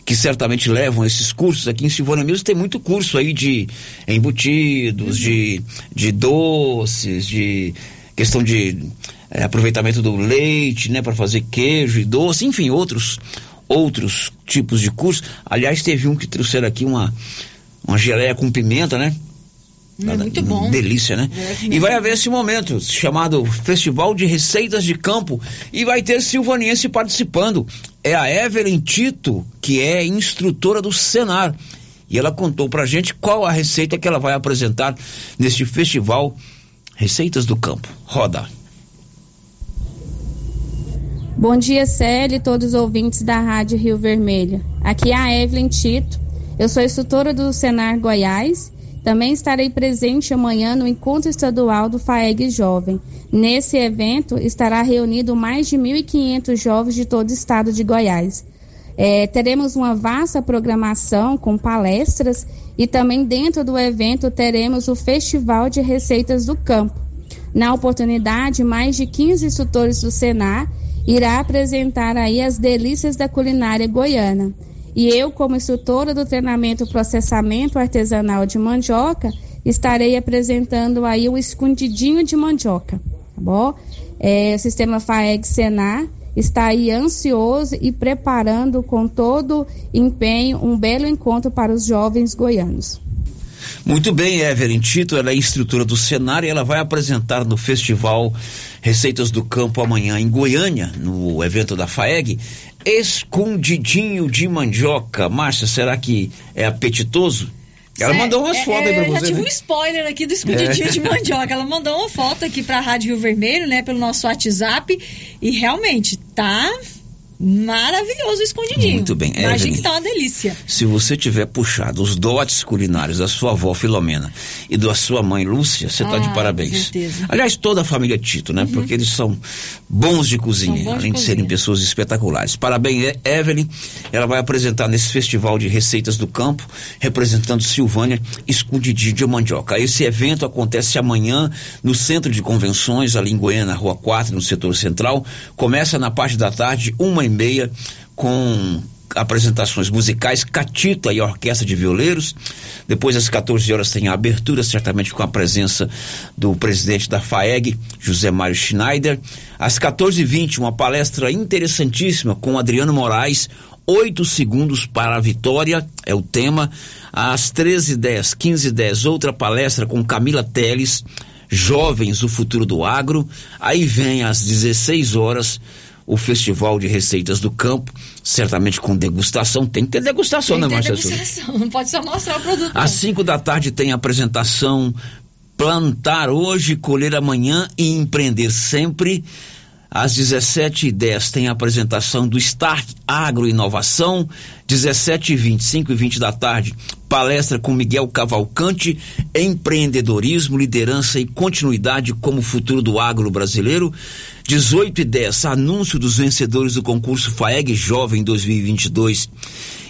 que certamente levam esses cursos aqui em Silvânia mesmo. Tem muito curso aí de embutidos, de, de doces, de questão de é, aproveitamento do leite, né, para fazer queijo e doce, enfim, outros outros tipos de cursos. Aliás, teve um que trouxeram aqui uma uma geleia com pimenta, né? É muito bom. Delícia, né? É, E vai haver esse momento chamado Festival de Receitas de Campo e vai ter silvaniense participando. É a Evelyn Tito, que é instrutora do Senar. E ela contou pra gente qual a receita que ela vai apresentar neste festival Receitas do Campo. Roda. Bom dia, Célia e todos os ouvintes da Rádio Rio Vermelho. Aqui é a Evelyn Tito. Eu sou instrutora do Senar Goiás. Também estarei presente amanhã no encontro estadual do FAEG Jovem. Nesse evento estará reunido mais de 1.500 jovens de todo o estado de Goiás. É, teremos uma vasta programação com palestras e também dentro do evento teremos o Festival de Receitas do Campo. Na oportunidade, mais de 15 instrutores do Senar irá apresentar aí as delícias da culinária goiana. E eu, como instrutora do treinamento processamento artesanal de mandioca, estarei apresentando aí o escondidinho de mandioca, tá bom? É, o sistema FAEG Senar está aí ansioso e preparando com todo empenho um belo encontro para os jovens goianos. Muito bem, Evelyn Tito, ela é instrutora do Senar e ela vai apresentar no festival Receitas do Campo amanhã em Goiânia, no evento da FAEG, escondidinho de mandioca. Márcia, será que é apetitoso? Ela mandou umas é, fotos aí é, pra Já você. tive né? um spoiler aqui do escondidinho É. de mandioca. Ela mandou uma foto aqui pra Rádio Rio Vermelho, né, pelo nosso WhatsApp. E realmente tá maravilhoso o escondidinho. Muito bem, Imagina Evelyn. que tá uma delícia. Se você tiver puxado os dotes culinários da sua avó Filomena e da sua mãe Lúcia, você está Ah, de com parabéns. certeza. Aliás, toda a família Tito, né? Porque eles são bons de cozinha, bons de além de, serem cozinha. pessoas espetaculares. Parabéns, Evelyn. Ela vai apresentar nesse festival de receitas do campo, representando Silvânia, escondidinho de mandioca. Esse evento acontece amanhã no Centro de Convenções, ali em Goiânia, na Rua 4, no setor central. Começa na parte da tarde, uma e meia, com apresentações musicais, Catita e Orquestra de Violeiros. Depois, às 14 horas, tem a abertura, certamente com a presença do presidente da FAEG, José Mário Schneider. Às 14h20, uma palestra interessantíssima com Adriano Moraes, Oito segundos para a vitória é o tema. Às 13h10, 15h10, outra palestra com Camila Teles, Jovens, o futuro do agro. Aí vem às 16 horas o Festival de Receitas do Campo, certamente com degustação. Tem que ter degustação, Tem né, Márcia? degustação, Não [LAUGHS] pode só mostrar o produto. Às 5 da tarde tem a apresentação Plantar hoje, colher amanhã e empreender sempre. Às 17h10 tem a apresentação do Start Agro Inovação. 17h20, 5 e 20 da tarde, palestra com Miguel Cavalcante, empreendedorismo, liderança e continuidade como futuro do agro brasileiro. 18 e 10, anúncio dos vencedores do concurso FAEG Jovem 2022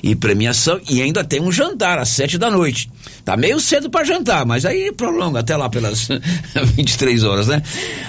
e premiação. E ainda tem um jantar às 7 da noite. Tá meio cedo para jantar, mas aí prolonga até lá pelas [LAUGHS] 23 horas, né?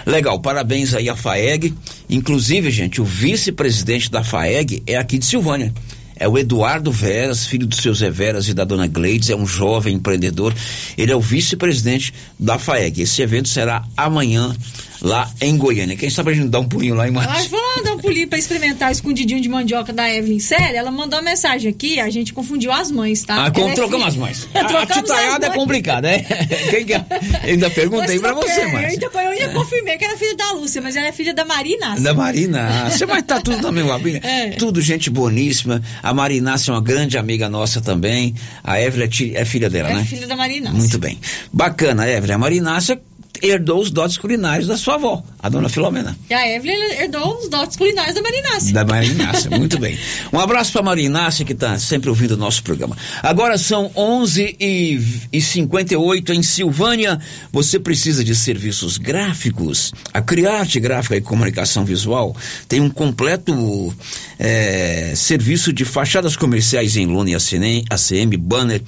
Legal, parabéns aí à FAEG. Inclusive, gente, o vice-presidente da FAEG é aqui de Silvânia. É o Eduardo Veras, filho do seu Zé Veras e da dona Gleides, é um jovem empreendedor. Ele é o vice-presidente da FAEG. Esse evento será amanhã lá em Goiânia. Quem sabe a gente dá um pulinho lá em Mas Márcia? vamos dar um pulinho pra experimentar o escondidinho de mandioca da Evelyn Célia. Ela mandou uma mensagem aqui, a gente confundiu as mães, tá? Ah, como é trocamos filha- as mães. [LAUGHS] A as titaiada é complicada, né? [LAUGHS] Quem que é? Ainda perguntei pra Troquei, você, Eu Márcia. ainda, eu ainda confirmei que era filha da Lúcia, mas ela é filha da Marina. Da Marina, você vai estar tudo na mesma [LAUGHS] briga. É. Tudo gente boníssima. A Marinácia é uma grande amiga nossa também. A Evelyn é, é filha dela, É né? filha da Marina. Muito bem. Bacana, Evelyn. A Marinácia herdou os dotes culinários da sua avó, a dona Filomena. E a Evelyn herdou os dotes culinários da Marinácia. Da Marinácia, muito bem. Um abraço para Marinácia que está sempre ouvindo o nosso programa. Agora são 11 e, e 58 em Silvânia. Você precisa de serviços gráficos? A Criarte Gráfica e Comunicação Visual tem um completo eh, serviço de fachadas comerciais em lona e ACM, banner,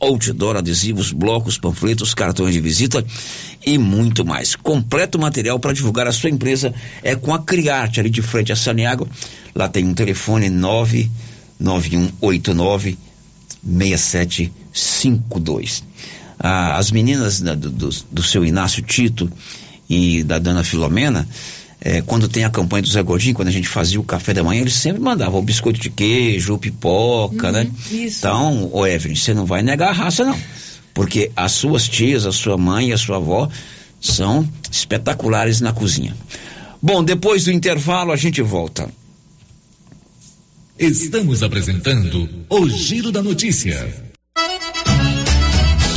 outdoor, adesivos, blocos, panfletos, cartões de visita e muito mais. Completo material para divulgar a sua empresa é com a Criarte, ali de frente a Saniago. Lá tem um telefone 99189 6752. Ah, as meninas né, do, do, do seu Inácio Tito e da Dana Filomena, é, quando tem a campanha do Zé Gordinho, quando a gente fazia o café da manhã, eles sempre mandavam o biscoito de queijo, o pipoca, né? isso. Então, ô Evelyn, você não vai negar a raça, não. Porque as suas tias, a sua mãe e a sua avó são espetaculares na cozinha. Bom, depois do intervalo a gente volta. Estamos apresentando o Giro da Notícia.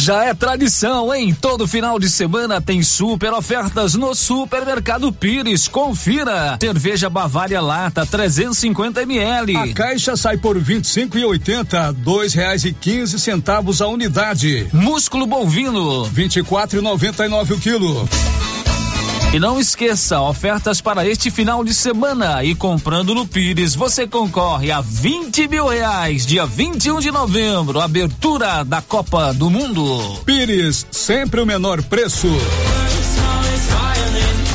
Já é tradição, em todo final de semana tem super ofertas no Supermercado Pires. Confira. Cerveja Bavária Lata 350 ml. A caixa sai por R$ 25,80, dois reais e quinze centavos a unidade. Músculo bovino R$ 24,99 o quilo. E não esqueça, ofertas para este final de semana. E comprando no Pires, você concorre a 20 mil reais, dia 21 de novembro, abertura da Copa do Mundo. Pires, sempre o menor preço.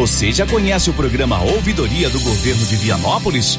Você já conhece o programa Ouvidoria do Governo de Vianópolis?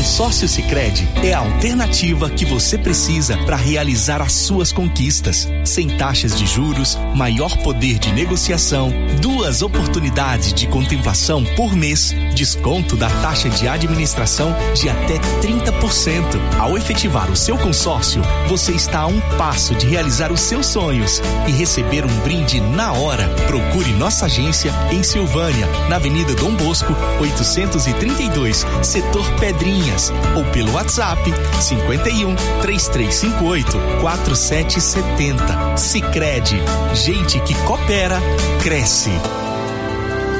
consórcio Sicredi é a alternativa que você precisa para realizar as suas conquistas, sem taxas de juros, maior poder de negociação, duas oportunidades de contemplação por mês, desconto da taxa de administração de até 30%. Ao efetivar o seu consórcio, você está a um passo de realizar os seus sonhos e receber um brinde na hora. Procure nossa agência em Silvânia, na Avenida Dom Bosco, 832, setor Ou pelo WhatsApp 51 3358 4770. Sicredi, gente que coopera, cresce.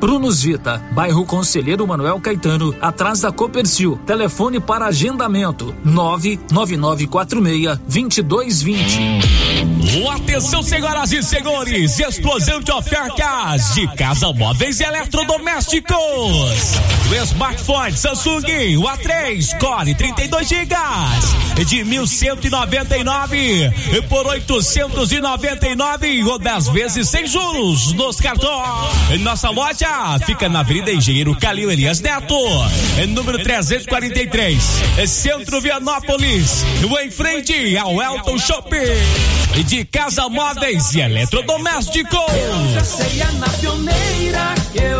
Prunus Vita, bairro Conselheiro Manuel Caetano, atrás da Copercil. Telefone para agendamento: 99946-2220. Atenção, senhoras e senhores, explosão de ofertas de casa móveis e eletrodomésticos. O smartphone Samsung, o A3 Core 32 GB de 1199 por 899 ou 10 vezes sem juros nos cartões. Nossa loja fica na Avenida Engenheiro Calil Elias Neto, número 343, Centro Vianópolis, em frente ao Elton Shopping. De casa móveis e eletrodomésticos.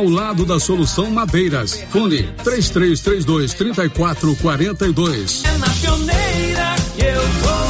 ao lado da Solução Madeiras. Fone 3332 3442. é na pioneira. eu vou.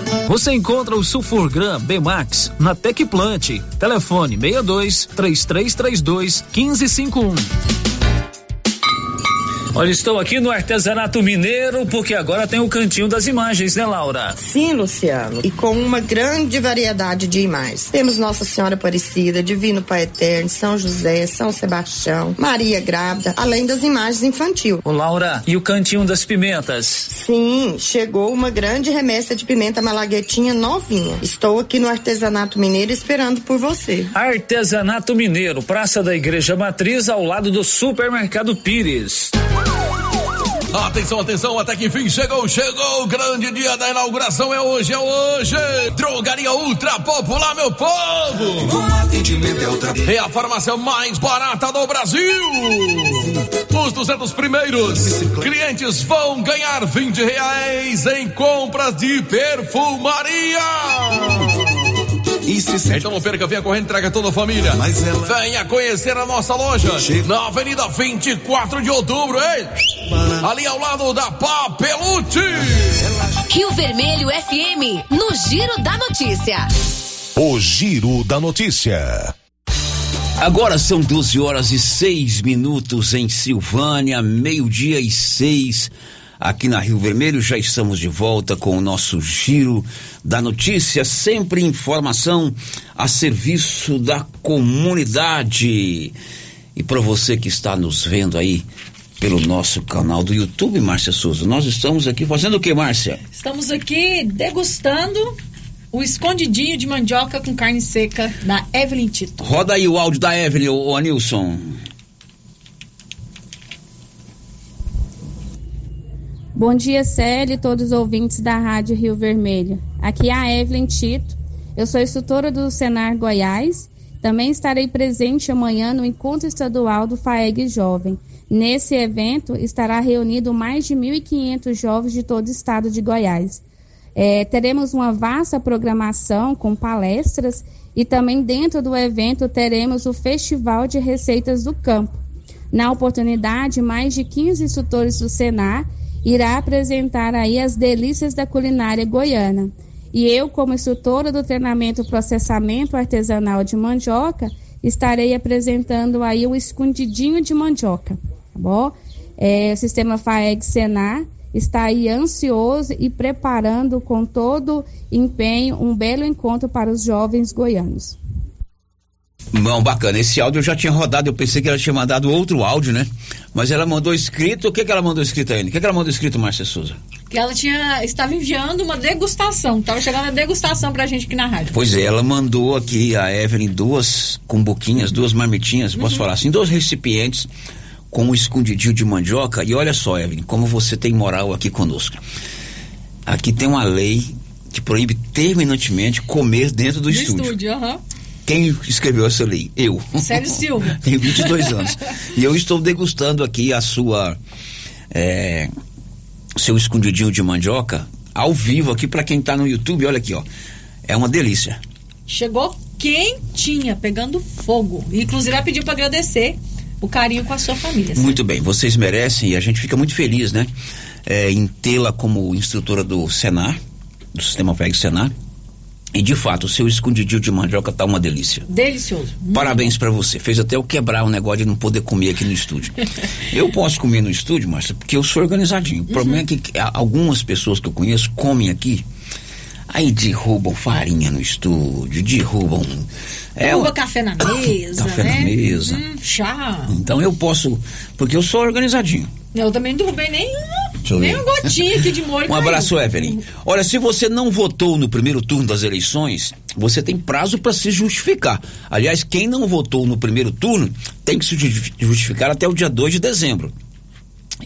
Você encontra o Sulfurgram B-Max na Tecplant. Telefone 62 3332 1551. Olha, estou aqui no artesanato mineiro porque agora tem o cantinho das imagens, né, Laura? Sim, Luciano. E com uma grande variedade de imagens. Temos Nossa Senhora Aparecida, Divino Pai Eterno, São José, São Sebastião, Maria Grávida, além das imagens infantil. Ô, Laura, e o cantinho das pimentas? Sim, chegou uma grande remessa de pimenta malaguetinha novinha. Estou aqui no artesanato mineiro esperando por você. Artesanato Mineiro, Praça da Igreja Matriz, ao lado do Supermercado Pires. Atenção, atenção, até que enfim chegou, chegou o grande dia da inauguração, é hoje, é hoje. Drogaria Ultra Popular, meu povo. Atendimento é. É a farmácia mais barata do Brasil. Os 200 primeiros clientes vão ganhar 20 reais em compras de perfumaria. Então não perca, venha correndo, traga toda a família. Venha conhecer a nossa loja na Avenida 24 de Outubro, hein? Ali ao lado da Papelute. Rio Vermelho FM, no Giro da Notícia. O Giro da Notícia. Agora são 12 horas e 6 minutos em Silvânia, meio-dia e seis aqui na Rio Vermelho. Já estamos de volta com o nosso Giro da Notícia, sempre informação a serviço da comunidade. E para você que está nos vendo aí pelo nosso canal do YouTube, Márcia Souza, nós estamos aqui fazendo o que, Márcia? Estamos aqui degustando o escondidinho de mandioca com carne seca da Evelyn Tito. Roda aí o áudio da Evelyn, ô Anilson. Bom dia, Célio e todos os ouvintes da Rádio Rio Vermelho. Aqui é a Evelyn Tito. Eu sou instrutora do Senar Goiás. Também estarei presente amanhã no Encontro Estadual do FAEG Jovem. Nesse evento estará reunido mais de 1.500 jovens de todo o estado de Goiás. É, teremos uma vasta programação com palestras e também dentro do evento teremos o Festival de Receitas do Campo. Na oportunidade, mais de 15 instrutores do Senar irá apresentar aí as delícias da culinária goiana. E eu, como instrutora do treinamento processamento artesanal de mandioca, estarei apresentando aí o escondidinho de mandioca, tá bom? É, o sistema FAEG Senar está aí ansioso e preparando com todo empenho um belo encontro para os jovens goianos. Bom, bacana. Esse áudio eu já tinha rodado, eu pensei que ela tinha mandado outro áudio, né? Mas ela mandou escrito. O que, que ela mandou escrito ainda? O que, que ela mandou escrito, Márcia Souza? Que ela tinha, estava enviando uma degustação. Estava chegando a degustação pra gente aqui na rádio. Pois é, ela mandou aqui a Evelyn duas cumbuquinhas, duas marmitinhas, posso falar assim, dois recipientes com um escondidinho de mandioca. E olha só, Evelyn, como você tem moral aqui conosco. Aqui tem uma lei que proíbe terminantemente comer dentro do, No estúdio. estúdio, aham. Quem escreveu essa lei? Eu. Sérgio Silva. [LAUGHS] Tenho 22 anos. E eu estou degustando aqui a sua. É, seu escondidinho de mandioca ao vivo aqui para quem está no YouTube. Olha aqui, ó. É uma delícia. Chegou quentinha, pegando fogo. Inclusive, ela pediu para agradecer o carinho com a sua família. Muito bem, vocês merecem e a gente fica muito feliz, né? É, em tê-la como instrutora do Senar, do Sistema VEG Senar. E de fato, o seu escondidinho de mandioca tá uma delícia. Delicioso. Parabéns pra você. Fez até eu quebrar o negócio de não poder comer aqui no estúdio. [LAUGHS] eu posso comer no estúdio, Márcia, porque eu sou organizadinho. O problema é que algumas pessoas que eu conheço comem aqui, aí derrubam farinha no estúdio, derrubam. É, Derruba café na [COUGHS] mesa, Café né? na mesa. Hum, chá. Então eu posso, porque eu sou organizadinho. Eu também não derrubei nem, Deixa eu nem ver. uma gotinha aqui de molho. [LAUGHS] Um abraço, Evelyn. Olha, se você não votou no primeiro turno das eleições, você tem prazo para se justificar. Aliás, quem não votou no primeiro turno tem que se ju- justificar até o dia 2 de dezembro.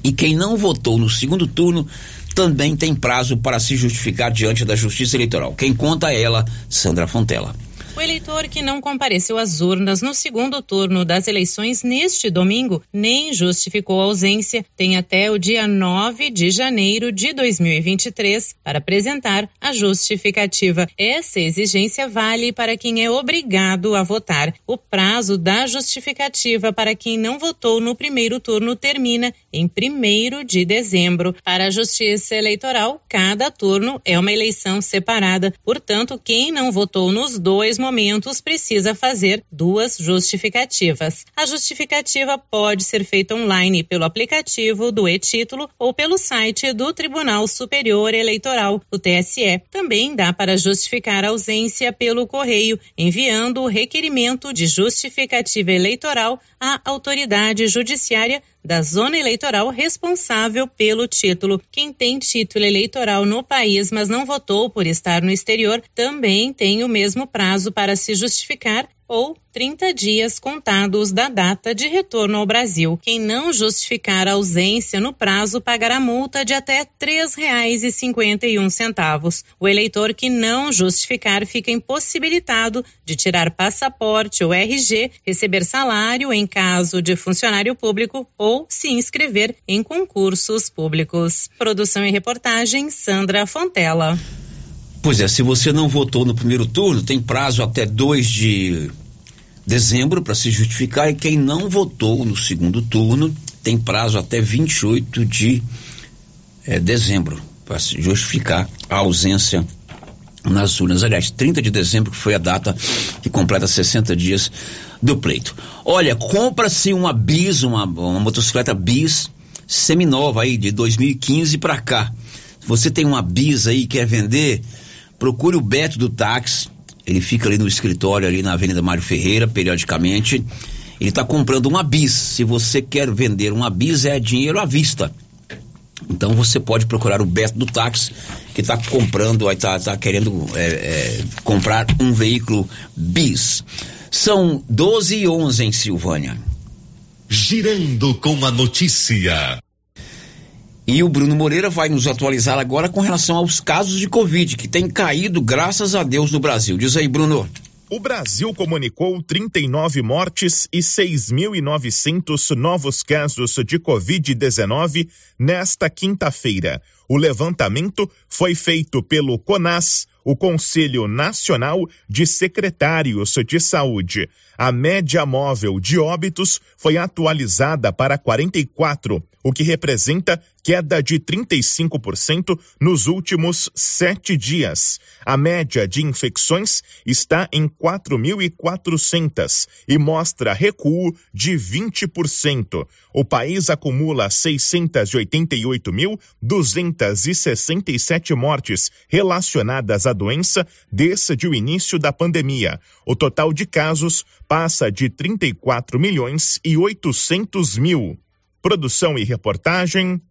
E quem não votou no segundo turno também tem prazo para se justificar diante da Justiça Eleitoral. Quem conta é ela, Sandra Fontela. O eleitor que não compareceu às urnas no segundo turno das eleições neste domingo nem justificou a ausência tem até o dia 9 de janeiro de 2023 para apresentar a justificativa. Essa exigência vale para quem é obrigado a votar. O prazo da justificativa para quem não votou no primeiro turno termina em 1 de dezembro. Para a Justiça Eleitoral, cada turno é uma eleição separada. Portanto, quem não votou nos dois momentos precisa fazer duas justificativas. A justificativa pode ser feita online pelo aplicativo do e-título ou pelo site do Tribunal Superior Eleitoral, o TSE. Também dá para justificar a ausência pelo correio, enviando o requerimento de justificativa eleitoral à autoridade judiciária da zona eleitoral responsável pelo título. Quem tem título eleitoral no país, mas não votou por estar no exterior, também tem o mesmo prazo para se justificar ou 30 dias contados da data de retorno ao Brasil. Quem não justificar a ausência no prazo pagará multa de até R$ 3,51. O eleitor que não justificar fica impossibilitado de tirar passaporte ou RG, receber salário em caso de funcionário público ou se inscrever em concursos públicos. Produção e reportagem Sandra Fontela. Pois é, se você não votou no primeiro turno, tem prazo até 2 de dezembro para se justificar. E quem não votou no segundo turno tem prazo até 28 de eh, dezembro para se justificar a ausência nas urnas. Aliás, 30 de dezembro foi a data que completa 60 dias do pleito. Olha, compra-se uma bis, uma, uma motocicleta bis seminova aí de 2015 para cá. Você tem uma bis aí e quer vender, procure o Beto do táxi. Ele fica ali no escritório, ali na Avenida Mário Ferreira, periodicamente. Ele está comprando uma bis. Se você quer vender uma bis, é dinheiro à vista. Então você pode procurar o Beto do táxi, que está comprando, está tá querendo é, é, comprar um veículo bis. São 12 e 11 em Silvânia. Girando com a notícia. E o Bruno Moreira vai nos atualizar agora com relação aos casos de Covid, que tem caído, graças a Deus, no Brasil. Diz aí, Bruno. O Brasil comunicou 39 mortes e 6.900 novos casos de Covid-19 nesta quinta-feira. O levantamento foi feito pelo CONAS, o Conselho Nacional de Secretários de Saúde. A média móvel de óbitos foi atualizada para 44, o que representa queda de 35% nos últimos sete dias. A média de infecções está em 4.400 e mostra recuo de 20%. O país acumula 688.267 mortes relacionadas à doença desde o início da pandemia. O total de casos passa de 34 milhões e 800 mil. Produção e reportagem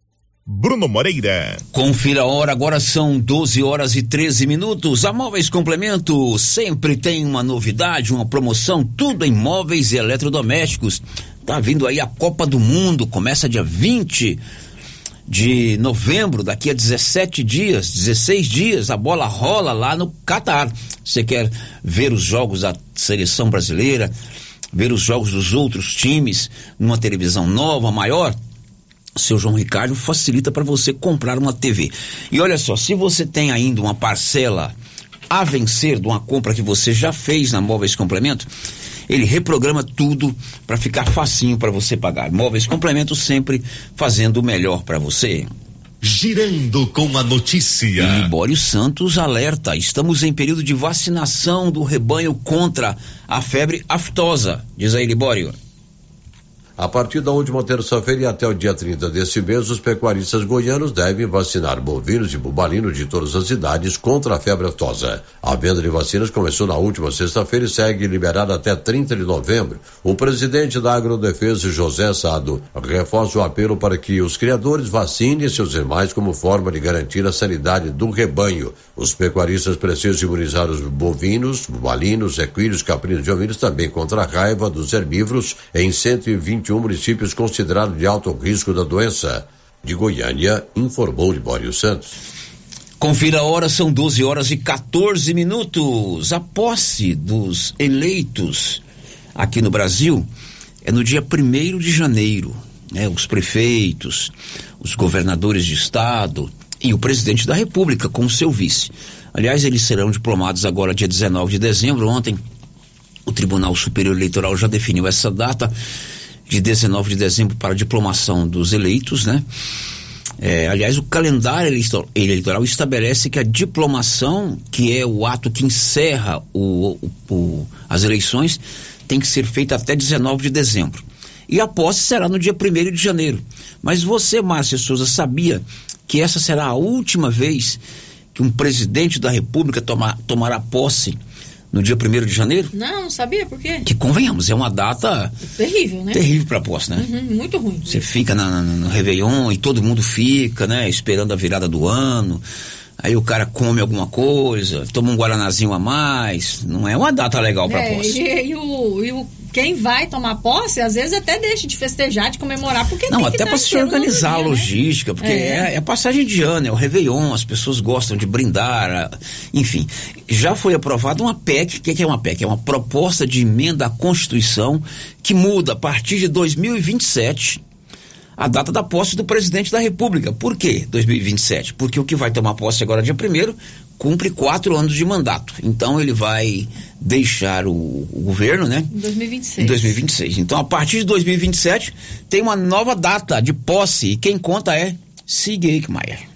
Bruno Moreira. Confira a hora, agora são 12 horas e 13 minutos. A Móveis Complemento sempre tem uma novidade, uma promoção, tudo em móveis e eletrodomésticos. Tá vindo aí a Copa do Mundo, começa dia 20 de novembro, daqui a 17 dias, 16 dias, a bola rola lá no Catar. Você quer ver os jogos da seleção brasileira, ver os jogos dos outros times numa televisão nova, maior? Seu João Ricardo facilita para você comprar uma TV. E olha só, se você tem ainda uma parcela a vencer de uma compra que você já fez na Móveis Complemento, ele reprograma tudo para ficar facinho para você pagar. Móveis Complemento sempre fazendo o melhor para você. girando com a notícia. Libório Santos alerta: estamos em período de vacinação do rebanho contra a febre aftosa. Diz aí, Libório. A partir da última terça-feira e até o dia 30 deste mês, os pecuaristas goianos devem vacinar bovinos e bubalinos de todas as idades contra a febre aftosa. A venda de vacinas começou na última sexta-feira e segue liberada até 30 de novembro. O presidente da Agrodefesa, José Sado, reforça o apelo para que os criadores vacinem seus animais como forma de garantir a sanidade do rebanho. Os pecuaristas precisam imunizar os bovinos, bubalinos, equinos, caprinos e ovinos também contra a raiva dos herbívoros em 120 21 municípios considerados de alto risco da doença. De Goiânia, informou Libório Santos. Confira a hora, são 12 horas e 14 minutos. A posse dos eleitos aqui no Brasil é no dia 1 de janeiro. Né? Os prefeitos, os governadores de estado e o presidente da República com seu vice. Aliás, eles serão diplomados agora, dia 19 de dezembro. Ontem, o Tribunal Superior Eleitoral já definiu essa data de 19 de dezembro para a diplomação dos eleitos, né? É, aliás, o calendário eleitoral estabelece que a diplomação, que é o ato que encerra o, o, o, as eleições, tem que ser feita até 19 de dezembro. E a posse será no dia 1 de janeiro. Mas você, Márcia Souza, sabia que essa será a última vez que um presidente da República toma, tomará posse no dia 1 de janeiro? Não, não sabia, por quê? Que convenhamos, é uma data terrível, né? Terrível para posse, né? Uhum, muito ruim. Você fica na, na, no Réveillon e todo mundo fica, né? Esperando a virada do ano. Aí o cara come alguma coisa, toma um guaranazinho a mais. Não é uma data legal para é, posse. E, e, o, e o quem vai tomar posse, às vezes até deixa de festejar, de comemorar, porque Não, tem até para se organizar dia, a logística, né? porque é. é, é passagem de ano, é o Réveillon, as pessoas gostam de brindar, enfim. Já foi aprovada uma PEC, o que, que é uma PEC? É uma proposta de emenda à Constituição que muda a partir de 2027 a data da posse do presidente da República. Por quê 2027? Porque o que vai tomar posse agora, dia 1 cumpre quatro anos de mandato. Então ele vai deixar o, o, governo, né? Em 2026. Em 2026. Então, a partir de 2027, tem uma nova data de posse. E quem conta é Sig Eichmeier.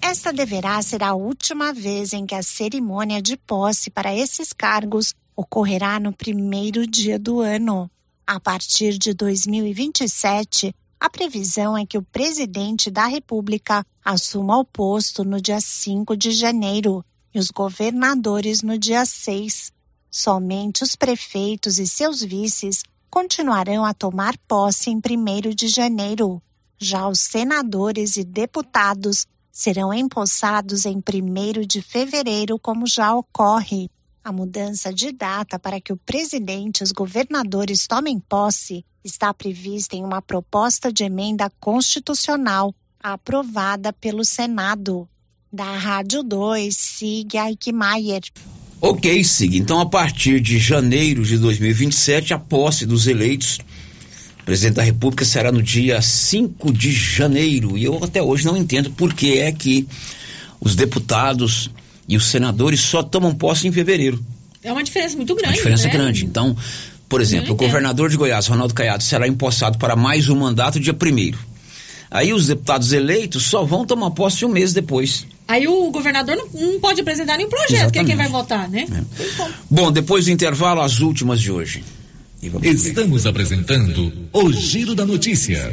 Esta deverá ser a última vez em que a cerimônia de posse para esses cargos ocorrerá no primeiro dia do ano. A partir de 2027, a previsão é que o presidente da República assuma o posto no dia 5 de janeiro e os governadores no dia 6. Somente os prefeitos e seus vices continuarão a tomar posse em 1 de janeiro. Já os senadores e deputados serão empossados em 1 de fevereiro, como já ocorre. A mudança de data para que o presidente e os governadores tomem posse está prevista em uma proposta de emenda constitucional aprovada pelo Senado. Da Rádio 2, Sig Eichmeier. Ok, Sig. Então, a partir de janeiro de 2027, a posse dos eleitos presidente da República será no dia 5 de janeiro. E eu até hoje não entendo por que é que os deputados e os senadores só tomam posse em fevereiro. É uma diferença muito grande. Uma diferença né? grande. Então, por exemplo, o governador de Goiás, Ronaldo Caiado, será empossado para mais um mandato dia primeiro. Aí os deputados eleitos só vão tomar posse um mês depois. Aí o governador não, não pode apresentar nenhum projeto, Exatamente. que é quem vai votar, né? É. Bom, depois do intervalo, as últimas de hoje. Estamos apresentando o Giro da Notícia.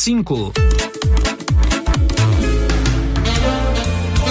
cinco.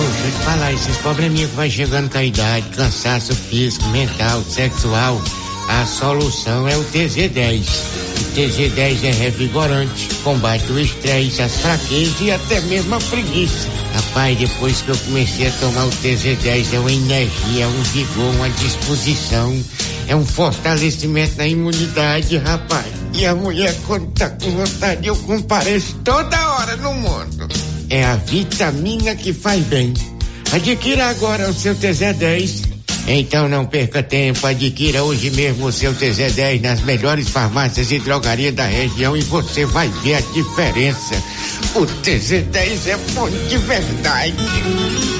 Deixa eu te falar, esses probleminhas que vai chegando com a idade, cansaço físico, mental, sexual, a solução é o TZ10. O TZ10 é revigorante, combate o estresse, as fraquezas e até mesmo a preguiça. Rapaz, depois que eu comecei a tomar o TZ10 é uma energia, um vigor, uma disposição, é um fortalecimento na imunidade, rapaz. E a mulher quando tá com vontade eu compareço toda hora no mundo. É a vitamina que faz bem. Adquira agora o seu TZ10. Então não perca tempo, adquira hoje mesmo o seu TZ10 nas melhores farmácias e drogarias da região e você vai ver a diferença. O TZ10 é bom de verdade.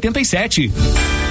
87.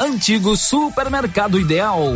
antigo supermercado ideal.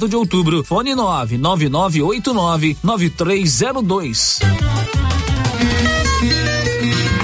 de outubro. Fone 99989 9302.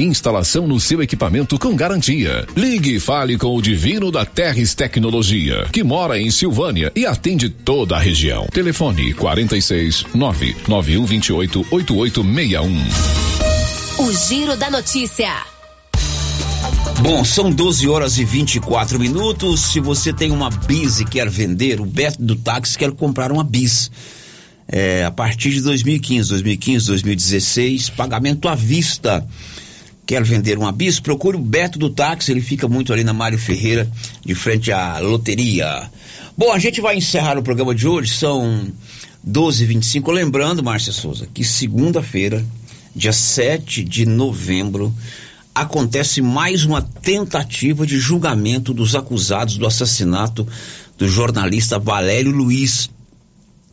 Instalação no seu equipamento com garantia. Ligue e fale com o Divino da Terres Tecnologia, que mora em Silvânia e atende toda a região. Telefone 46 99128 8861. O Giro da Notícia. Bom, são 12 horas e 24 minutos. Se você tem uma bis e quer vender, o Beto do Táxi quer comprar uma bis. É, a partir de 2015, 2015, 2016, pagamento à vista. Quer vender uma bis? Procure o Beto do Táxi, ele fica muito ali na Mário Ferreira, de frente à loteria. Bom, a gente vai encerrar o programa de hoje, são 12h25. Lembrando, Márcia Souza, que segunda-feira, dia 7 de novembro, acontece mais uma tentativa de julgamento dos acusados do assassinato do jornalista Valério Luiz,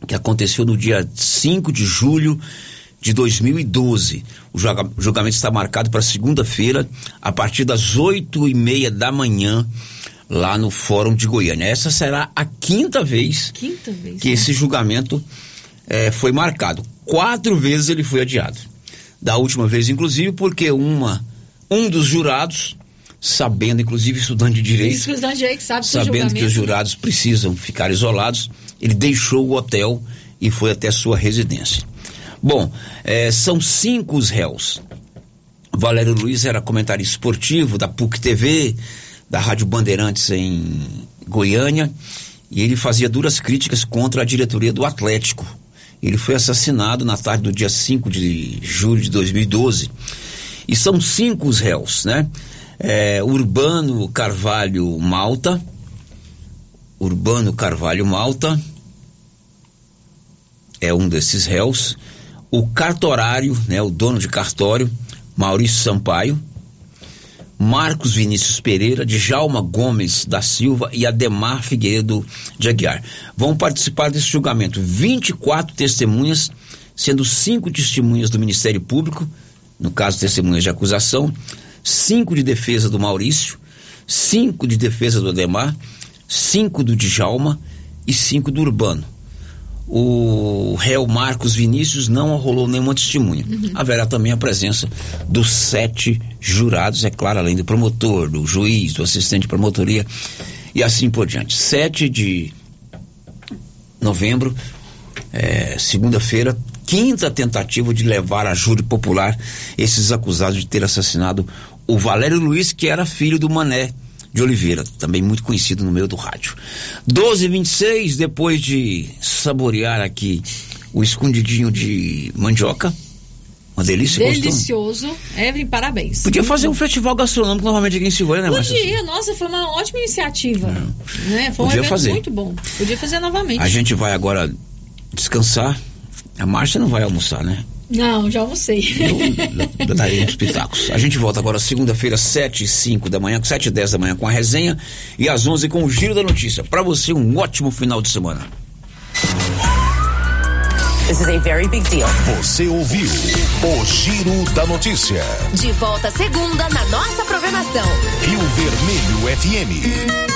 que aconteceu no dia 5 de julho de 2012. O julgamento está marcado para segunda-feira, a partir das oito e meia da manhã, lá no Fórum de Goiânia. Essa será a quinta vez, quinta vez que né? esse julgamento eh, foi marcado. Quatro vezes ele foi adiado. Da última vez, inclusive, porque uma, um dos jurados, sabendo, inclusive estudante de direito, Estudante de direito sabe sabendo que os julgamento- jurados precisam ficar isolados, ele deixou o hotel e foi até sua residência. Bom, eh, são cinco os réus. Valério Luiz era comentarista esportivo da PUC TV, da Rádio Bandeirantes em Goiânia, e ele fazia duras críticas contra a diretoria do Atlético. Ele foi assassinado na tarde do dia 5 de julho de 2012. E são cinco os réus, né? É, Urbano Carvalho Malta, Urbano Carvalho Malta é um desses réus. O cartorário, né, o dono de cartório, Maurício Sampaio, Marcos Vinícius Pereira, Djalma Gomes da Silva e Ademar Figueiredo de Aguiar. Vão participar desse julgamento 24 testemunhas, sendo cinco testemunhas do Ministério Público, no caso testemunhas de acusação, cinco de defesa do Maurício, cinco de defesa do Ademar, cinco do Djalma e cinco do Urbano. O réu Marcos Vinícius não rolou nenhuma testemunha. Haverá também a presença dos sete jurados, é claro, além do promotor, do juiz, do assistente de promotoria e assim por diante. 7 de novembro, é, segunda-feira, quinta tentativa de levar a júri popular esses acusados de ter assassinado o Valério Luiz, que era filho do Mané de Oliveira, também muito conhecido no meio do rádio. 12h26, depois de saborear aqui o escondidinho de mandioca, uma delícia? Delicioso. Evelyn, parabéns. Podia fazer um festival gastronômico novamente aqui em Silvânia, né, Márcia? Podia, nossa, foi uma ótima iniciativa. Né? Foi um Podia evento fazer. muito bom. Podia fazer novamente. A gente vai agora descansar. A Márcia não vai almoçar, né? Não, já almocei. Eu darei uns pitacos. A gente volta agora segunda-feira, 7 e 5 da manhã, 7 e 10 da manhã com a resenha e às 11 com o Giro da Notícia. Para você, um ótimo final de semana. This is a very big deal. Você ouviu o Giro da Notícia. De volta segunda na nossa programação. Rio Vermelho FM.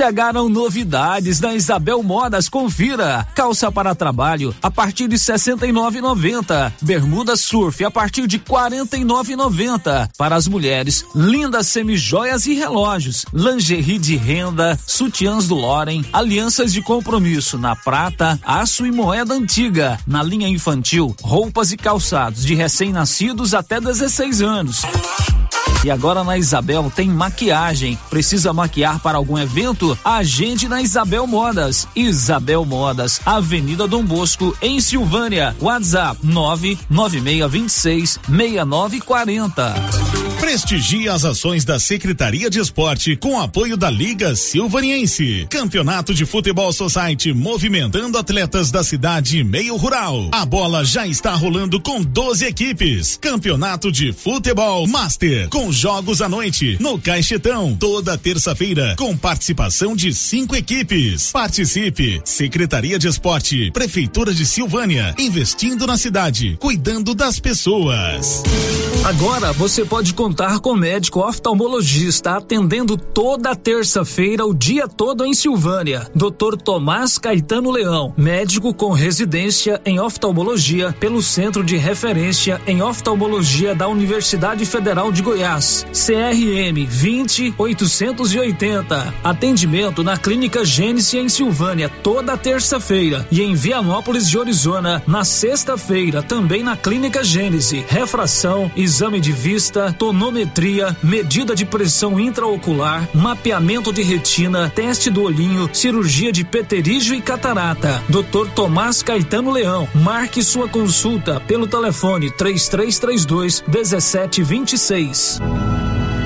Chegaram novidades na Isabel Modas, confira. Calça para trabalho a partir de 69,90. Bermuda surf a partir de 49,90. Para as mulheres, lindas semijoias e relógios, lingerie de renda, sutiãs do Loren, alianças de compromisso na prata, aço e moeda antiga. Na linha infantil, roupas e calçados de recém-nascidos até 16 anos. E agora na Isabel tem maquiagem. Precisa maquiar para algum evento? Agende na Isabel Modas. Isabel Modas, Avenida Dom Bosco, em Silvânia. WhatsApp 99626 6940. Prestigie as ações da Secretaria de Esporte com apoio da Liga Silvaniense. Campeonato de Futebol Society movimentando atletas da cidade e meio rural. A bola já está rolando com 12 equipes. Campeonato de Futebol Master com jogos à noite no Caixetão toda terça-feira com participação de cinco equipes. Participe. Secretaria de Esporte, Prefeitura de Silvânia, investindo na cidade, cuidando das pessoas. Agora você pode contar com médico oftalmologista atendendo toda terça-feira o dia todo em Silvânia. Dr. Tomás Caetano Leão, médico com residência em oftalmologia pelo Centro de Referência em Oftalmologia da Universidade Federal de Goiás. CRM 20880. Atendimento na Clínica Gênese em Silvânia toda terça-feira e em Vianópolis de Arizona na sexta-feira também na Clínica Gênese. Refração, exame de vista, tonometria, medida de pressão intraocular, mapeamento de retina, teste do olhinho, cirurgia de peterígio e catarata. Dr. Tomás Caetano Leão. Marque sua consulta pelo telefone 3332 1726.